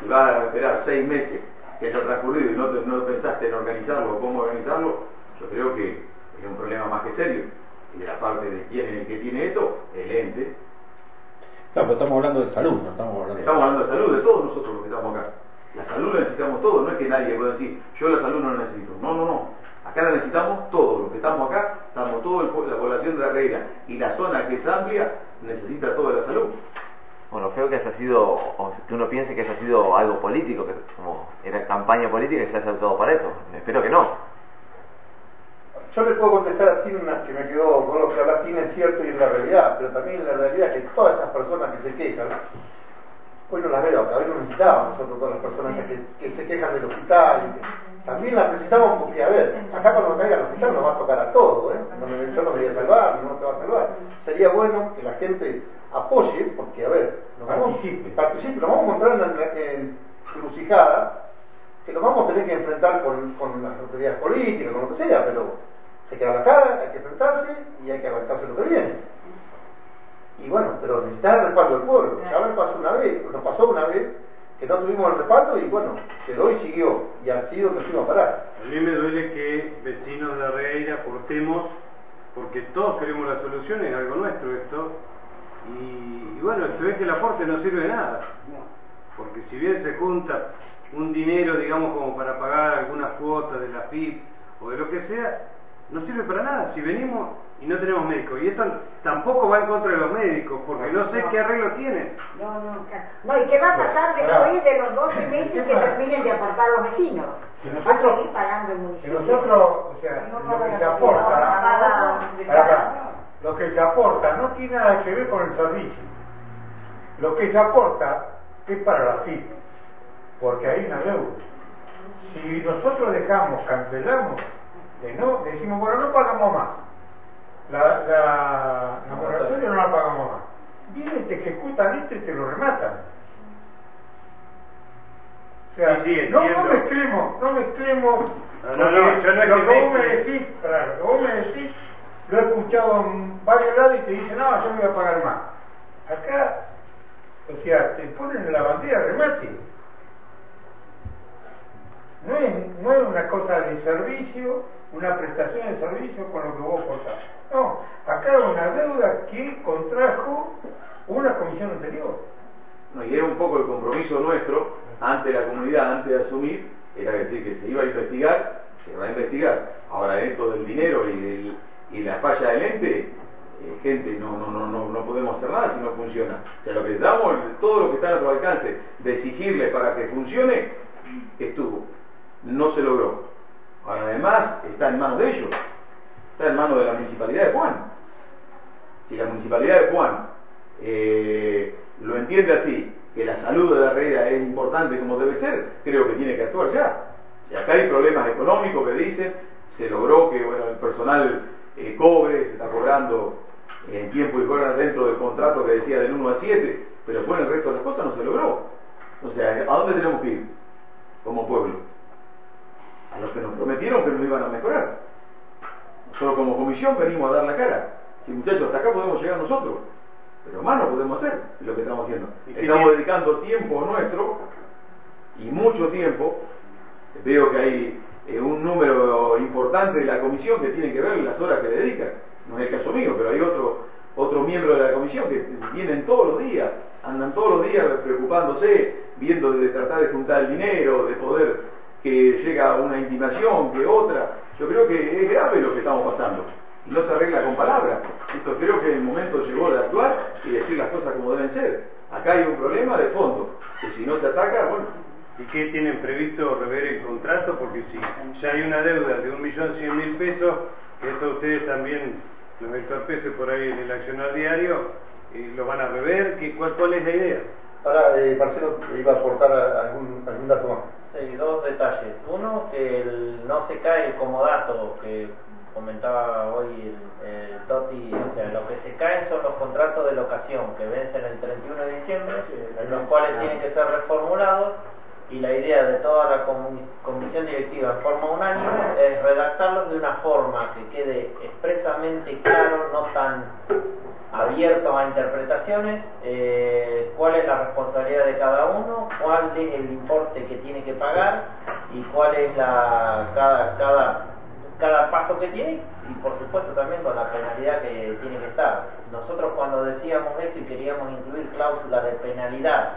Si vas a esperar seis meses que haya transcurrido y no, no pensaste en organizarlo o cómo organizarlo, yo creo que es un problema más que serio. Y de la parte de quién es el que tiene esto, el ente. Pero estamos hablando de salud, no estamos hablando Estamos hablando de salud, de todos nosotros los que estamos acá. La salud la necesitamos todos, no es que nadie pueda decir, yo la salud no la necesito. No, no, no. Acá la necesitamos todos, los que estamos acá, estamos toda la población de la reina y la zona que es amplia necesita toda la salud. Bueno, feo que haya sido, o que uno piense que haya sido algo político, que como era campaña política y se haya usado para eso. Espero que no. Yo le puedo contestar a Tina que me quedó con lo que habla Tina es cierto y es la realidad, pero también la realidad que todas esas personas que se quejan, hoy no las veo acá, hoy no necesitamos nosotros todas las personas que, que se quejan del hospital, y que, también las necesitamos porque, a ver, acá cuando caiga el hospital nos va a tocar a todos, ¿eh? No me, yo no me voy a salvar, no te va a salvar. Sería bueno que la gente apoye, porque, a ver, nos vamos, Participe. nos vamos a encontrar en, la- en crucijada, que nos vamos a tener que enfrentar con, con las autoridades políticas, con lo que sea, pero hay que dar la cara, hay que enfrentarse y hay que aguantarse lo que viene. Y bueno, pero necesitar el respaldo del pueblo. Ya me pasó una vez, nos pasó una vez que no tuvimos el respaldo y bueno, quedó y siguió. Y así donde fuimos a parar. A mí me duele que vecinos de Regueira aportemos, porque todos queremos la solución, es algo nuestro esto, y, y bueno, se ve que el aporte no sirve de nada, porque si bien se junta un dinero, digamos, como para pagar algunas cuotas de la FIP o de lo que sea, no sirve para nada. Si venimos y no tenemos médicos, y esto tampoco va en contra de los médicos, porque no sé qué arreglo tienen. No, no, no, ¿y qué va a pasar después de los 12 meses que terminen de apartar los vecinos? Si Va a nosotros- seguir pagando el Que municipio. nosotros, o sea, No lo que aporta, lo que se aporta no tiene nada que ver con el servicio. Lo que se aporta es para la FIP, porque hay una deuda. Si nosotros dejamos, cancelamos, no, decimos, bueno, no pagamos más. La, la, la moratoria no la pagamos más. Vienen, te ejecutan esto y te lo rematan. O sea, Sí, sí, no, no mezclemos, no mezclemos. No, no, no, yo no lo que que vos me decís, claro, lo que vos me decís, lo he escuchado en varios lados y te dicen, no, yo me voy a pagar más. Acá, o sea, te ponen en la bandera remate. No es, no es una cosa de servicio, una prestación de servicio con lo que vos aportás. No, acá una deuda que contrajo una comisión anterior. No, y era un poco el compromiso nuestro ante la comunidad, antes de asumir, era decir que se iba a investigar, se va a investigar. Ahora esto del dinero y la falla del ente, eh, gente, no, no, no, no, no podemos hacer nada si no funciona. O sea, lo que damos, todo lo que está a nuestro alcance de exigirle para que funcione, estuvo. No se logró. Además está en manos de ellos, está en manos de la municipalidad de Juan. Si la municipalidad de Juan eh, lo entiende así, que la salud de la reina es importante como debe ser, creo que tiene que actuar ya. Si acá hay problemas económicos que dicen, se logró que bueno, el personal eh, cobre, se está cobrando en tiempo y fuera dentro del contrato que decía del 1 a 7, pero después el resto de las cosas no se logró. O sea, ¿a dónde tenemos que ir como pueblo? A los que nos prometieron que nos iban a mejorar. Nosotros como comisión venimos a dar la cara. Si muchachos, hasta acá podemos llegar nosotros, pero más no podemos hacer lo que estamos haciendo. ¿Y qué Estamos dedicando tiempo nuestro y mucho tiempo. Veo que hay eh, un número importante de la comisión que tiene que ver las horas que le dedican. No es el caso mío, pero hay otro otro miembro de la comisión que vienen todos los días, andan todos los días preocupándose, viendo de tratar de juntar el dinero, de poder que llega una intimación, que otra. Yo creo que es grave lo que estamos pasando. No se arregla con palabras. Esto creo que el momento llegó de actuar y decir las cosas como deben ser. Acá hay un problema de fondo, que si no se ataca, bueno, ¿Y qué tienen previsto rever el contrato? Porque si ya hay una deuda de un millón cien mil pesos, que esto ustedes también, los entorpece por ahí en el accionar diario, y lo van a rever, ¿Qué, cuál, ¿cuál es la idea? Ahora, eh, Marcelo iba a aportar algún, algún dato más. Sí, dos detalles. Uno, que el- no se cae el comodato que comentaba hoy el, el Toti, o sea, lo que se caen son los contratos de locación que vencen el 31 de diciembre, los cuales tienen que ser reformulados y la idea de toda la comisión directiva en forma unánime es redactarlos de una forma que quede expresamente claro, no tan abierto a interpretaciones, eh, cuál es la responsabilidad de cada uno, cuál es el importe que tiene que pagar y cuál es la cada cada cada paso que tiene y por supuesto también con la penalidad que tiene que estar. Nosotros cuando decíamos esto y queríamos incluir cláusulas de penalidad,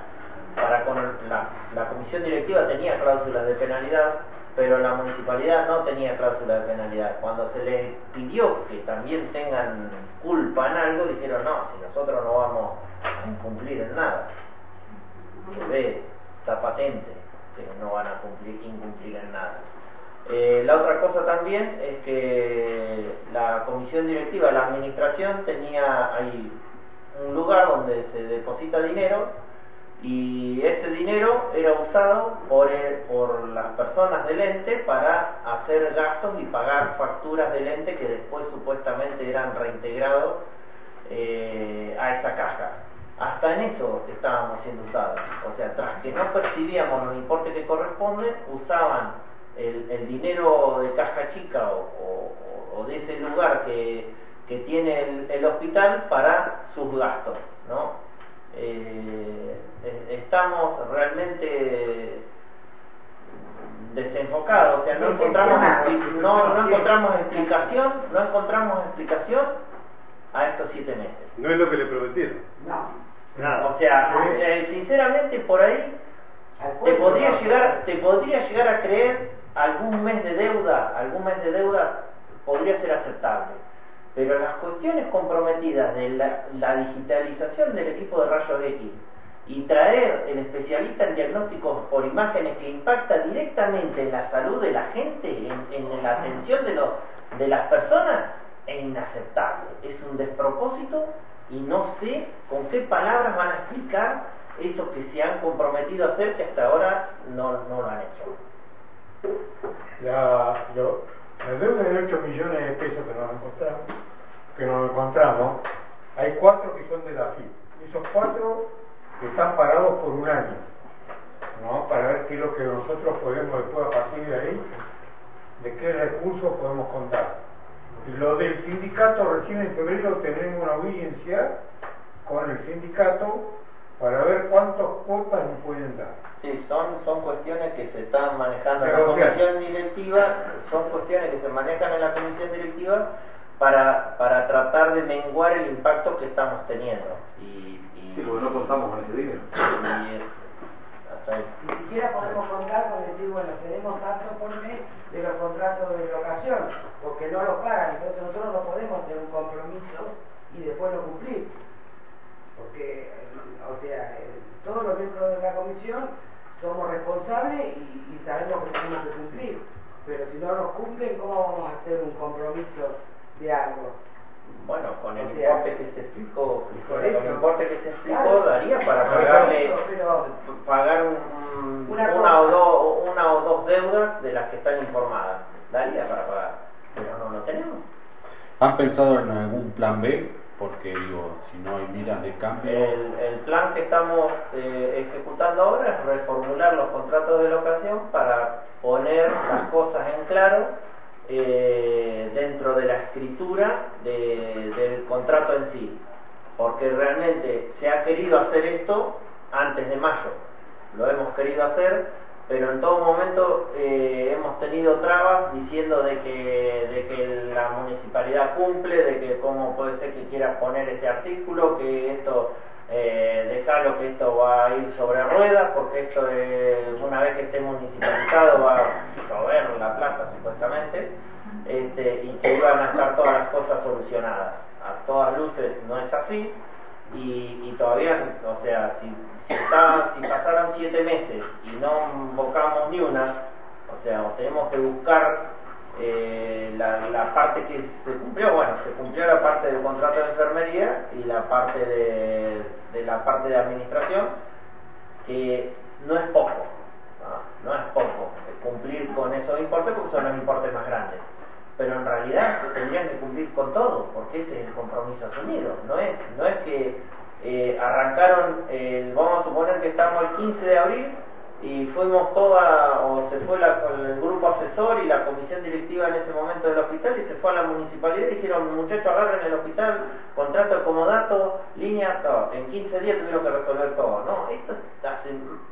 para con la, la comisión directiva tenía cláusulas de penalidad, pero la municipalidad no tenía cláusula de penalidad. Cuando se les pidió que también tengan culpa en algo, dijeron no, si nosotros no vamos a incumplir en nada. Se ve, está patente que no van a cumplir, incumplir en nada. Eh, la otra cosa también es que la comisión directiva, la administración tenía ahí un lugar donde se deposita dinero y ese dinero era usado por, por las personas del ente para hacer gastos y pagar facturas del ente que después supuestamente eran reintegrados eh, a esa caja. Hasta en eso estábamos siendo usados. O sea, tras que no percibíamos los importes que corresponden, usaban el, dinero de caja chica o, de ese lugar que, que tiene el, el, hospital para sus gastos, ¿no? Eh, estamos realmente desenfocados, o sea, no encontramos, no, no encontramos explicación, no encontramos explicación a estos siete meses. No es lo que le prometieron. No. O sea, eh, sinceramente por ahí te podría llegar, te podría llegar a creer algún mes de deuda, algún mes de deuda podría ser aceptable. Pero las cuestiones comprometidas de la, digitalización del equipo de rayos X y traer el especialista en diagnósticos por imágenes que impacta directamente en la salud de la gente, en, la atención de, las personas, es inaceptable. Es un despropósito y no sé con qué palabras van a explicar eso que se han comprometido a hacer que hasta ahora no, no lo han hecho. La, la deuda de 8 millones de pesos que nos encontramos, que nos encontramos, hay cuatro que son de la FIP. Esos cuatro están parados por un año, ¿no? Para ver qué es lo que nosotros podemos después a partir de ahí, de qué recursos podemos contar. Lo del sindicato, recién en febrero tenemos una audiencia con el sindicato para ver cuántos cuotas nos pueden dar. Sí, son, son cuestiones que se están manejando en la comisión directiva, son cuestiones que se manejan en la comisión directiva para, para tratar de menguar el impacto que estamos teniendo. Y, y sí, porque no contamos con ese dinero. Ni siquiera podemos contar con decir, bueno, tenemos tanto por mes de los contratos de locación, porque no los pagan, entonces nosotros no podemos tener un compromiso y después no cumplir. Porque, o sea, todos los miembros de la comisión somos responsables y, sabemos que tenemos que cumplir. Pero si no nos cumplen, ¿cómo vamos a hacer un compromiso de algo? Bueno, con el importe que se explicó, con el importe que se explicó daría para pagarle, pagar una, o dos, una o dos deudas de las que están informadas. Daría para pagar, pero no lo tenemos. ¿Han pensado en algún plan B? Porque digo, si no hay miras de cambio. El, plan que estamos eh, ejecutando ahora es reformular los contratos de locación para poner las cosas en claro eh, dentro de la escritura del contrato en sí, porque realmente se ha querido hacer esto antes de mayo, lo hemos querido hacer, pero en todo momento eh, hemos tenido trabas diciendo de que, de que la municipalidad cumple, de que cómo puede ser que quiera poner este artículo, que esto eh, dejarlo que esto va a ir sobre ruedas, porque esto una vez que esté municipalizado va a llover la plaza supuestamente, este, y que iban a estar todas las cosas solucionadas. A todas luces no es así, y, todavía, o sea, si, si, pasaron siete meses y no invocamos ni una, o sea, tenemos que buscar eh, la, parte que se cumplió, bueno, se cumplió la parte del contrato de enfermería y la parte de, la parte de administración, que no es poco, no, es poco cumplir con esos importes porque son los importes más grandes. Pero en realidad tendrían que cumplir con todo, porque ese es el compromiso asumido. No es, no es que eh, arrancaron, el, vamos a suponer que estamos el 15 de abril y fuimos toda, o se fue la, el grupo asesor y la comisión directiva en ese momento del hospital y se fue a la municipalidad y dijeron, muchachos, agarren el hospital, contrato comodato, línea, todo. En 15 días tuvieron que resolver todo. No, esto hace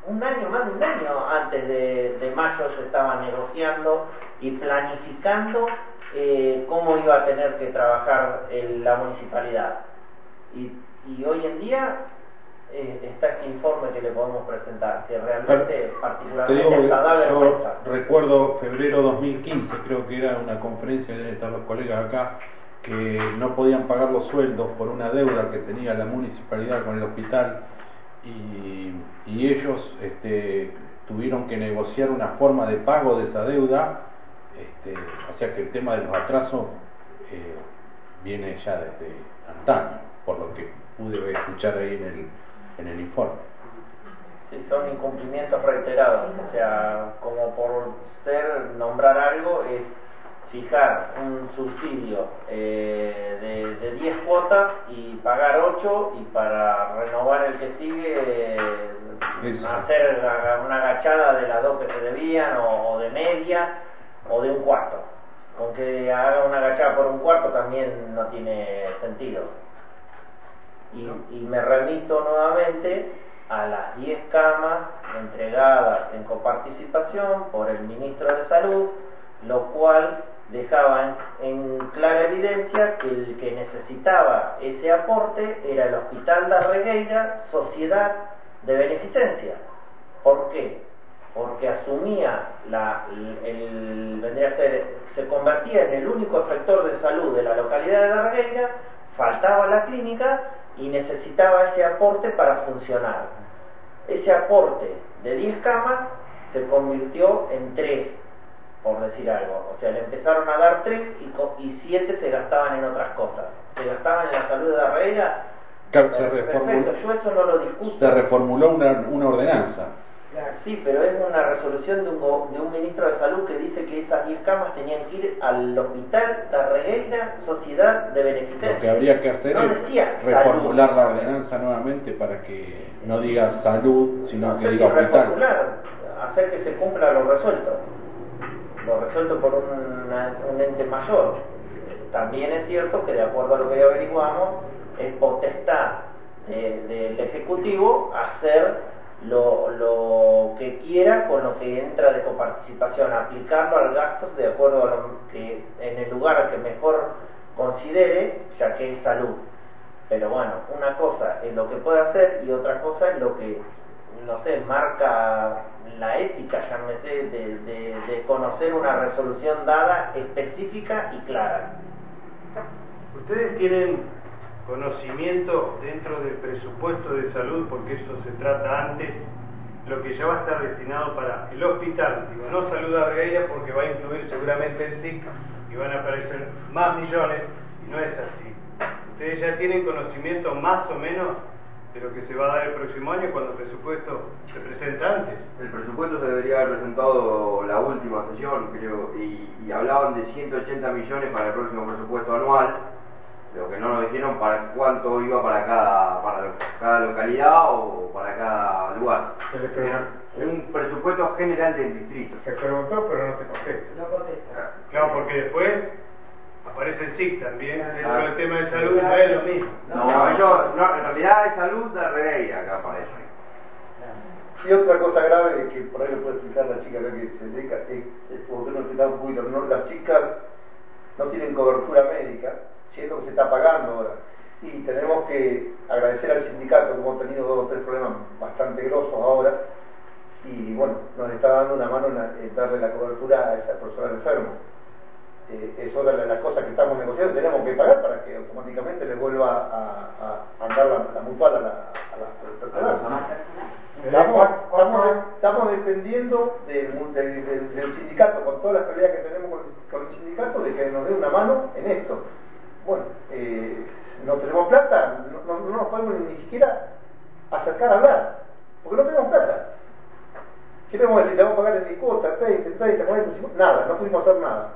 un año, más de un año antes de, de mayo se estaba negociando y planificando eh, cómo iba a tener que trabajar la municipalidad. Y, y, hoy en día eh, está este informe que le podemos presentar, que realmente particularmente digo, Recuerdo febrero 2015, creo que era una conferencia, deben estar los colegas acá, que no podían pagar los sueldos por una deuda que tenía la municipalidad con el hospital. Y, y ellos este, tuvieron que negociar una forma de pago de esa deuda, este, o sea que el tema de los atrasos eh, viene ya desde antaño, por lo que pude escuchar ahí en el, en el informe. Sí, son incumplimientos reiterados, o sea, como por ser, nombrar algo, es fijar un subsidio eh, de, 10 cuotas y pagar 8 y para renovar el que sigue hacer una agachada de las dos que se debían o, de media o de un cuarto. Con que haga una agachada por un cuarto también no tiene sentido. Y, y me remito nuevamente a las 10 camas entregadas en coparticipación por el ministro de Salud, lo cual dejaba en, clara evidencia que el que necesitaba ese aporte era el Hospital de Regueira, Sociedad de Beneficencia. ¿Por qué? Porque asumía la, el, vendría a ser, se convertía en el único efector de salud de la localidad de Darregueira, faltaba la clínica y necesitaba ese aporte para funcionar. Ese aporte de 10 camas se convirtió en 3 por decir algo. O sea, le empezaron a dar tres y, y siete se gastaban en otras cosas. Se gastaban en la salud de la reina. Claro, se reformuló, yo eso no lo discuto. Se reformuló una, una ordenanza. Sí, pero es una resolución de un, de un ministro de salud que dice que esas 10 camas tenían que ir al hospital de Regueira Sociedad de Beneficencia. Lo que habría que hacer es reformular la ordenanza nuevamente para que no diga salud, sino que diga hospital. Reformular, hacer que se cumpla lo resuelto lo resuelto por un ente mayor. También es cierto que de acuerdo a lo que averiguamos, es potestad del Ejecutivo hacer lo, lo, que quiera con lo que entra de coparticipación, aplicarlo al gasto de acuerdo a lo que en el lugar que mejor considere, ya que es salud. Pero bueno, una cosa es lo que puede hacer y otra cosa es lo que no sé, marca la ética, ya me sé, de, conocer una resolución dada específica y clara. ¿Ustedes tienen conocimiento dentro del presupuesto de salud, porque eso se trata antes, lo que ya va a estar destinado para el hospital? Digo, no salud a porque va a incluir seguramente el SIC y van a aparecer más millones, y no es así. ¿Ustedes ya tienen conocimiento más o menos de lo que se va a dar el próximo año cuando el presupuesto se presenta antes. El presupuesto se debería haber presentado la última sesión, creo, y, hablaban de 180 millones para el próximo presupuesto anual, lo que no nos dijeron para cuánto iba para cada, para cada localidad o para cada lugar. Un presupuesto general del distrito. Se preguntó, pero no te contesta. No contesta. Claro, porque después aparece el SIC también, dentro del tema de salud no es lo mismo. No, yo, no, en realidad es salud de Regueira acá aparece. Y otra cosa grave que por ahí lo puede explicar la chica que se dedica, es, es porque no se da un poquito, ¿no? las chicas no tienen cobertura médica, siendo que se está pagando ahora. Y tenemos que agradecer al sindicato que hemos tenido dos o tres problemas bastante grosos ahora, y bueno, nos está dando una mano en darle la cobertura a esa persona enferma eh, es otra de las cosas que estamos negociando, tenemos que pagar para que automáticamente le vuelva a, a, dar la, mutual a la, a Estamos, estamos, dependiendo del, del, sindicato, con todas las peleas que tenemos con, el sindicato, de que nos dé una mano en esto. Bueno, eh, no tenemos plata, no, no, nos podemos ni siquiera acercar a hablar, porque no tenemos plata. ¿Qué? Le vamos a pagar el discurso, 30, 30, 40, nada, no pudimos hacer nada.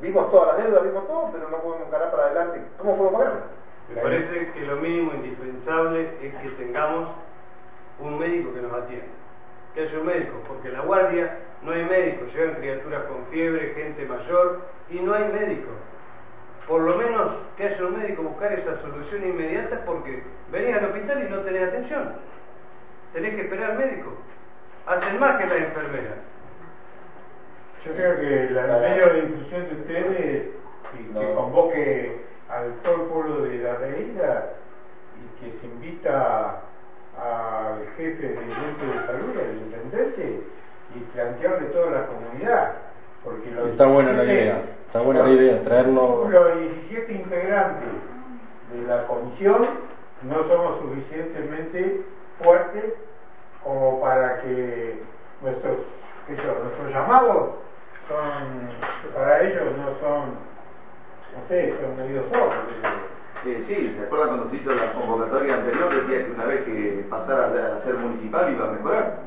Vimos toda la deuda, vimos todo, pero no podemos ganar para adelante. ¿Cómo podemos pagarlo? Me parece que lo mínimo indispensable es que tengamos un médico que nos atienda. Que haya un médico, porque en la guardia no hay médico, llegan criaturas con fiebre, gente mayor, y no hay médico por lo menos que haya un médico buscar esa solución inmediata porque venís al hospital y no tenés atención. Tenés que esperar al médico. Hacen más que las enfermeras. Yo creo que la medio de difusión de ustedes y no. que convoque al todo el pueblo de la reina y que se invita al jefe del centro de salud, al intendente, y plantearle toda la comunidad. Porque lo Está buena la idea está buena la idea, traerlo... Los 17 integrantes de la comisión no somos suficientemente fuertes como para que nuestros, nuestros llamados son, para ellos no son, no sé, son medio sordos. Eh, sí, ¿se acuerdan cuando se hizo la convocatoria anterior? Decía que una vez que pasara a ser municipal iba a mejorar.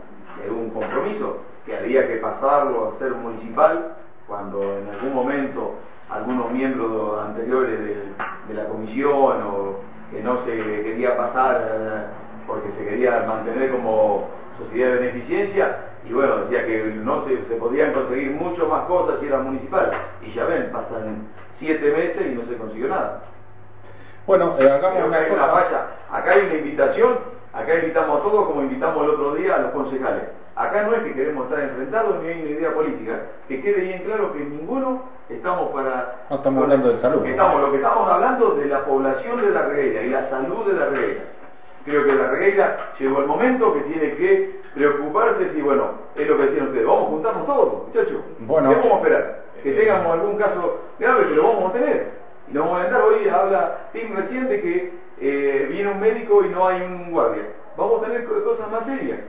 Era un compromiso que había que pasarlo a ser municipal cuando en algún momento algunos miembros anteriores de, la comisión o que no se quería pasar porque se quería mantener como sociedad de beneficencia y bueno, decía que no se, se podían conseguir mucho más cosas si era municipal y ya ven, pasan siete meses y no se consiguió nada. Bueno, eh, hagamos una, falla. Acá hay una invitación, acá invitamos a todos como invitamos el otro día a los concejales. Acá no es que queremos estar enfrentados ni hay una idea política. Que quede bien claro que ninguno estamos para... No estamos hablando de salud. Estamos, lo que estamos hablando de la población de la regueira y la salud de la regueira. Creo que la regueira llegó el momento que tiene que preocuparse si, bueno, es lo que decían ustedes, vamos a juntarnos todos, muchachos. Bueno. ¿Qué vamos a esperar? Que tengamos algún caso grave, que lo vamos a tener. Y lo vamos a entrar hoy, habla Tim recién de que eh, viene un médico y no hay un guardia. Vamos a tener cosas más serias.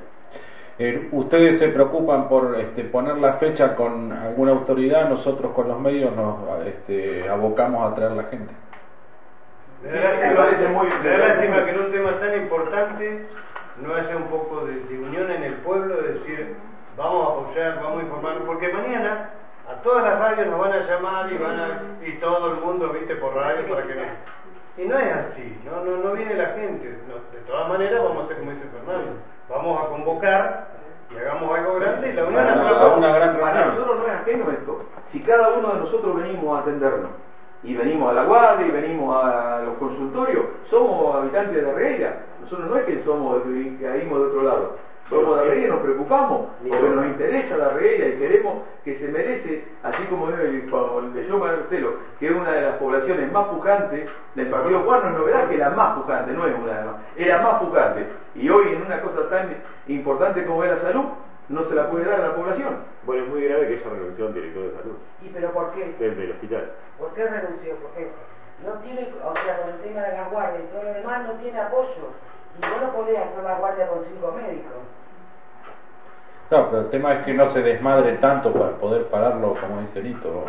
Eh, ustedes se preocupan por este, poner la fecha con alguna autoridad, nosotros con los medios nos este, abocamos a traer la gente. Me da lástima que en un tema tan importante no haya un poco de, de unión en el pueblo, de decir, vamos a apoyar, vamos a informar, porque mañana a todas las radios nos van a llamar y van a, y todo el mundo viste por radio para que no y no es así no no no viene la gente. De todas maneras vamos a hacer como dice Fernando vamos a convocar y hagamos algo grande y la unión a una gran para nosotros no es ajeno esto. Si cada uno de nosotros venimos a atendernos y venimos a la guardia y venimos a los consultorios somos habitantes de la Regueira nosotros no es que somos que caímos de otro lado somos la reguera y nos preocupamos, porque nos interesa la reguera y queremos que se merece, así como leyó Marcelo, que es una de las poblaciones más pujantes del Partido Juan, no es novedad que la más pujante, no es una de las más, era más pujante. Y hoy en una cosa tan importante como es la salud, no se la puede dar a la población. Bueno, es muy grave que esa renunció un director de salud. ¿Y pero por qué? Desde el hospital. ¿Por qué renunció? Porque no tiene, o sea, con el tema de la guardia y todo lo demás, no tiene apoyo. Y vos no podés hacer la guardia con cinco médicos. No, pero el tema es que no se desmadre tanto para poder pararlo, como dice Lito,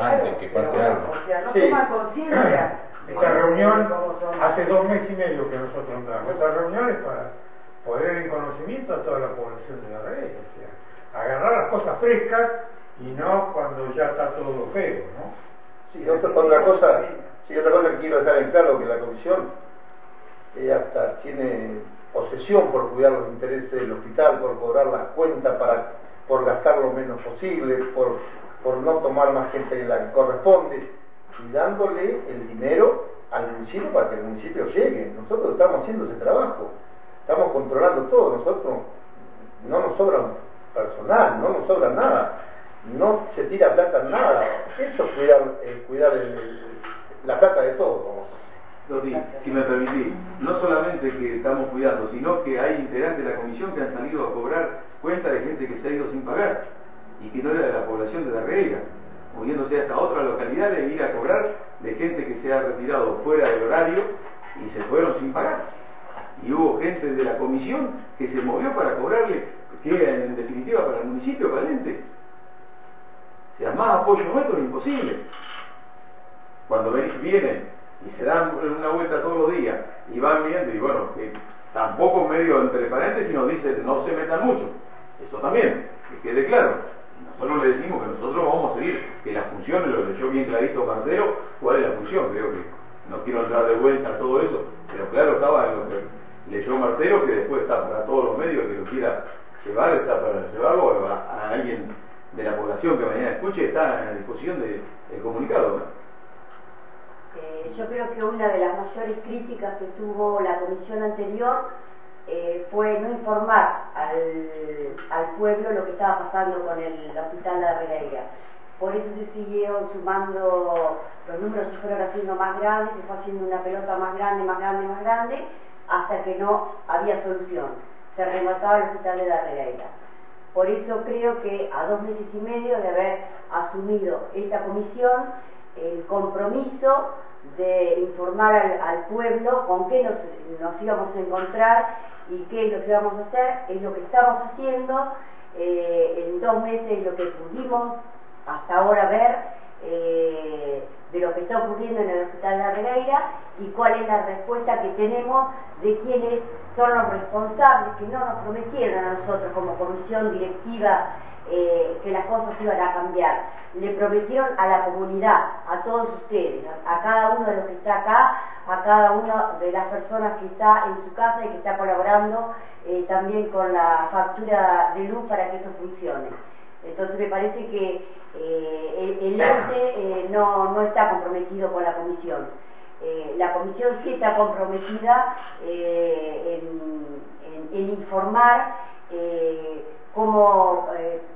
antes que parte algo. O sea, no toma conciencia. Esta reunión hace dos meses y medio que nosotros entramos. Esta reunión es para poner en conocimiento a toda la población de la red. O sea, agarrar las cosas frescas y no cuando ya está todo feo, ¿no? Sí, otra, otra cosa, sí, otra cosa que quiero dejar en claro que la comisión ella hasta tiene posesión por cuidar los intereses del hospital, por cobrar las cuentas, para, por gastar lo menos posible, por, por no tomar más gente de la que corresponde, y dándole el dinero al municipio para que el municipio llegue. Nosotros estamos haciendo ese trabajo, estamos controlando todo, nosotros no nos sobra personal, no nos sobra nada, no se tira plata en nada, eso es cuidar, eh, cuidar la plata de todos si me permitís, no solamente que estamos cuidando, sino que hay integrantes de la comisión que han salido a cobrar cuenta de gente que se ha ido sin pagar y que no era de la población de la reguera, moviéndose hasta otras localidades e ir a cobrar de gente que se ha retirado fuera del horario y se fueron sin pagar. Y hubo gente de la comisión que se movió para cobrarle, que era en definitiva para el municipio caliente. O sea, más apoyo nuestro es imposible. Cuando vienen y se dan una vuelta todos los días y van viendo y bueno, que tampoco medio entre paréntesis nos dice no se metan mucho, eso también, que quede claro. Nosotros le decimos que nosotros vamos a seguir, que las funciones, lo leyó bien clarito Marcelo, cuál es la función, creo que no quiero entrar de vuelta a todo eso, pero claro estaba en lo que leyó Marcelo, que después está para todos los medios que lo quiera llevar, está para llevarlo a, alguien de la población que mañana escuche, está en la disposición de, del comunicado. ¿no? Eh, yo creo que una de las mayores críticas que tuvo la comisión anterior eh, fue no informar al, pueblo lo que estaba pasando con el hospital de la Regueira. Por eso se siguieron sumando, los números se fueron haciendo más grandes, se fue haciendo una pelota más grande, más grande, más grande, hasta que no había solución. Se remataba el hospital de la Regueira. Por eso creo que a dos meses y medio de haber asumido esta comisión, el compromiso de informar al, pueblo con qué nos, nos, íbamos a encontrar y qué es lo que íbamos a hacer, es lo que estamos haciendo, eh, en dos meses lo que pudimos hasta ahora ver eh, de lo que está ocurriendo en el Hospital de la Regueira y cuál es la respuesta que tenemos de quienes son los responsables que no nos prometieron a nosotros como comisión directiva eh, que las cosas iban a cambiar. Le prometieron a la comunidad, a todos ustedes, a, cada uno de los que está acá, a cada una de las personas que está en su casa y que está colaborando eh, también con la factura de luz para que esto funcione. Entonces me parece que eh, el, el, ente no, no, está comprometido con la comisión. La comisión sí está comprometida en, informar cómo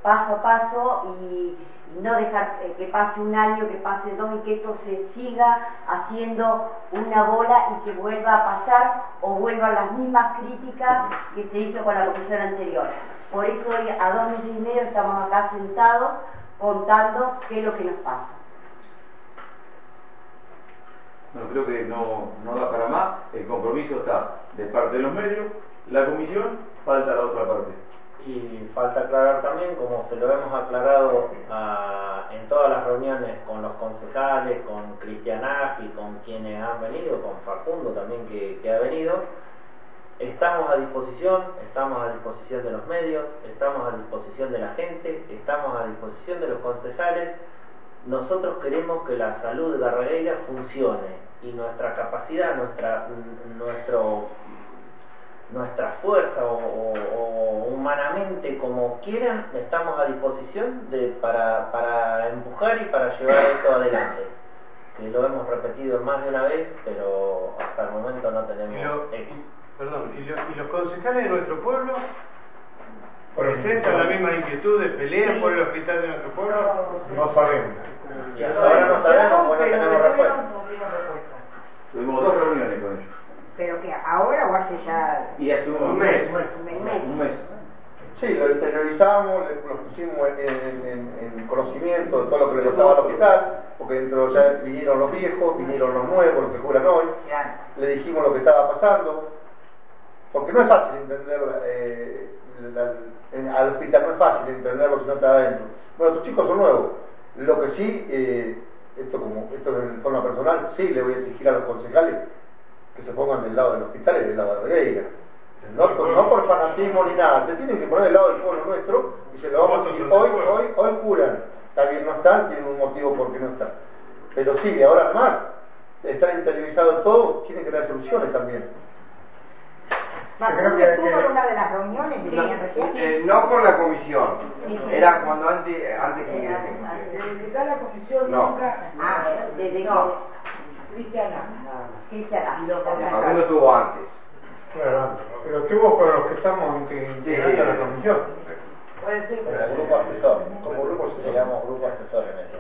paso a paso y, no dejar que pase un año, que pase dos y que esto se siga haciendo una bola y que vuelva a pasar o vuelvan las mismas críticas que se hizo con la comisión anterior. Por eso hoy a dos meses y medio estamos acá sentados contando qué es lo que nos pasa. Bueno, creo que no, no da para más, el compromiso está de parte de los medios, la comisión, falta la otra parte. Y falta aclarar también, como se lo hemos aclarado a, en todas las reuniones con los concejales, con Cristian y con quienes han venido, con Facundo también que, ha venido, Estamos a disposición, estamos a disposición de los medios, estamos a disposición de la gente, estamos a disposición de los concejales. Nosotros queremos que la salud de Garragueira funcione y nuestra capacidad, nuestra, nuestro, nuestra fuerza o, o, o humanamente como quieran, estamos a disposición de, para, para empujar y para llevar esto adelante que lo hemos repetido más de una vez, pero hasta el momento no tenemos. Perdón, ¿y, lo, ¿y, los concejales de nuestro pueblo presentan la misma inquietud de pelear por el hospital de nuestro pueblo? No sabemos. Y ahora no sabemos porque no tenemos respuesta. Tuvimos dos reuniones con ellos. ¿Pero que ahora o hace ya...? Y hace un, un mes. Un mes. Un mes. Sí, lo interiorizamos, lo pusimos en, en, en, conocimiento de todo lo que le pasaba al hospital, porque dentro ya vinieron los viejos, vinieron los nuevos, los que juran hoy, le dijimos lo que estaba pasando, porque no es fácil entender eh, la, al hospital, no es fácil entenderlo si no está adentro. Bueno, estos chicos son nuevos. Lo que sí, eh, esto como esto en forma personal, sí le voy a exigir a los concejales que se pongan del lado del hospital y del lado de Regueira. No, no por fanatismo ni nada, se tienen que poner del lado del pueblo nuestro y se lo vamos a decir, hoy, hoy, hoy curan, está bien, no están, tienen un motivo por qué no están. Pero sí, ahora además, están interiorizados todo, tienen que dar soluciones también. Creo que en una de las reuniones no, eh, no con la comisión, era cuando antes, antes que Desde la comisión no. nunca. Ah, desde no. Cristiana. Cristiana. Facundo estuvo antes. Claro, pero estuvo con los que estamos integrando sí, la comisión. Puede ser. Pero el grupo asesor, como grupo se llama grupo asesor en eso.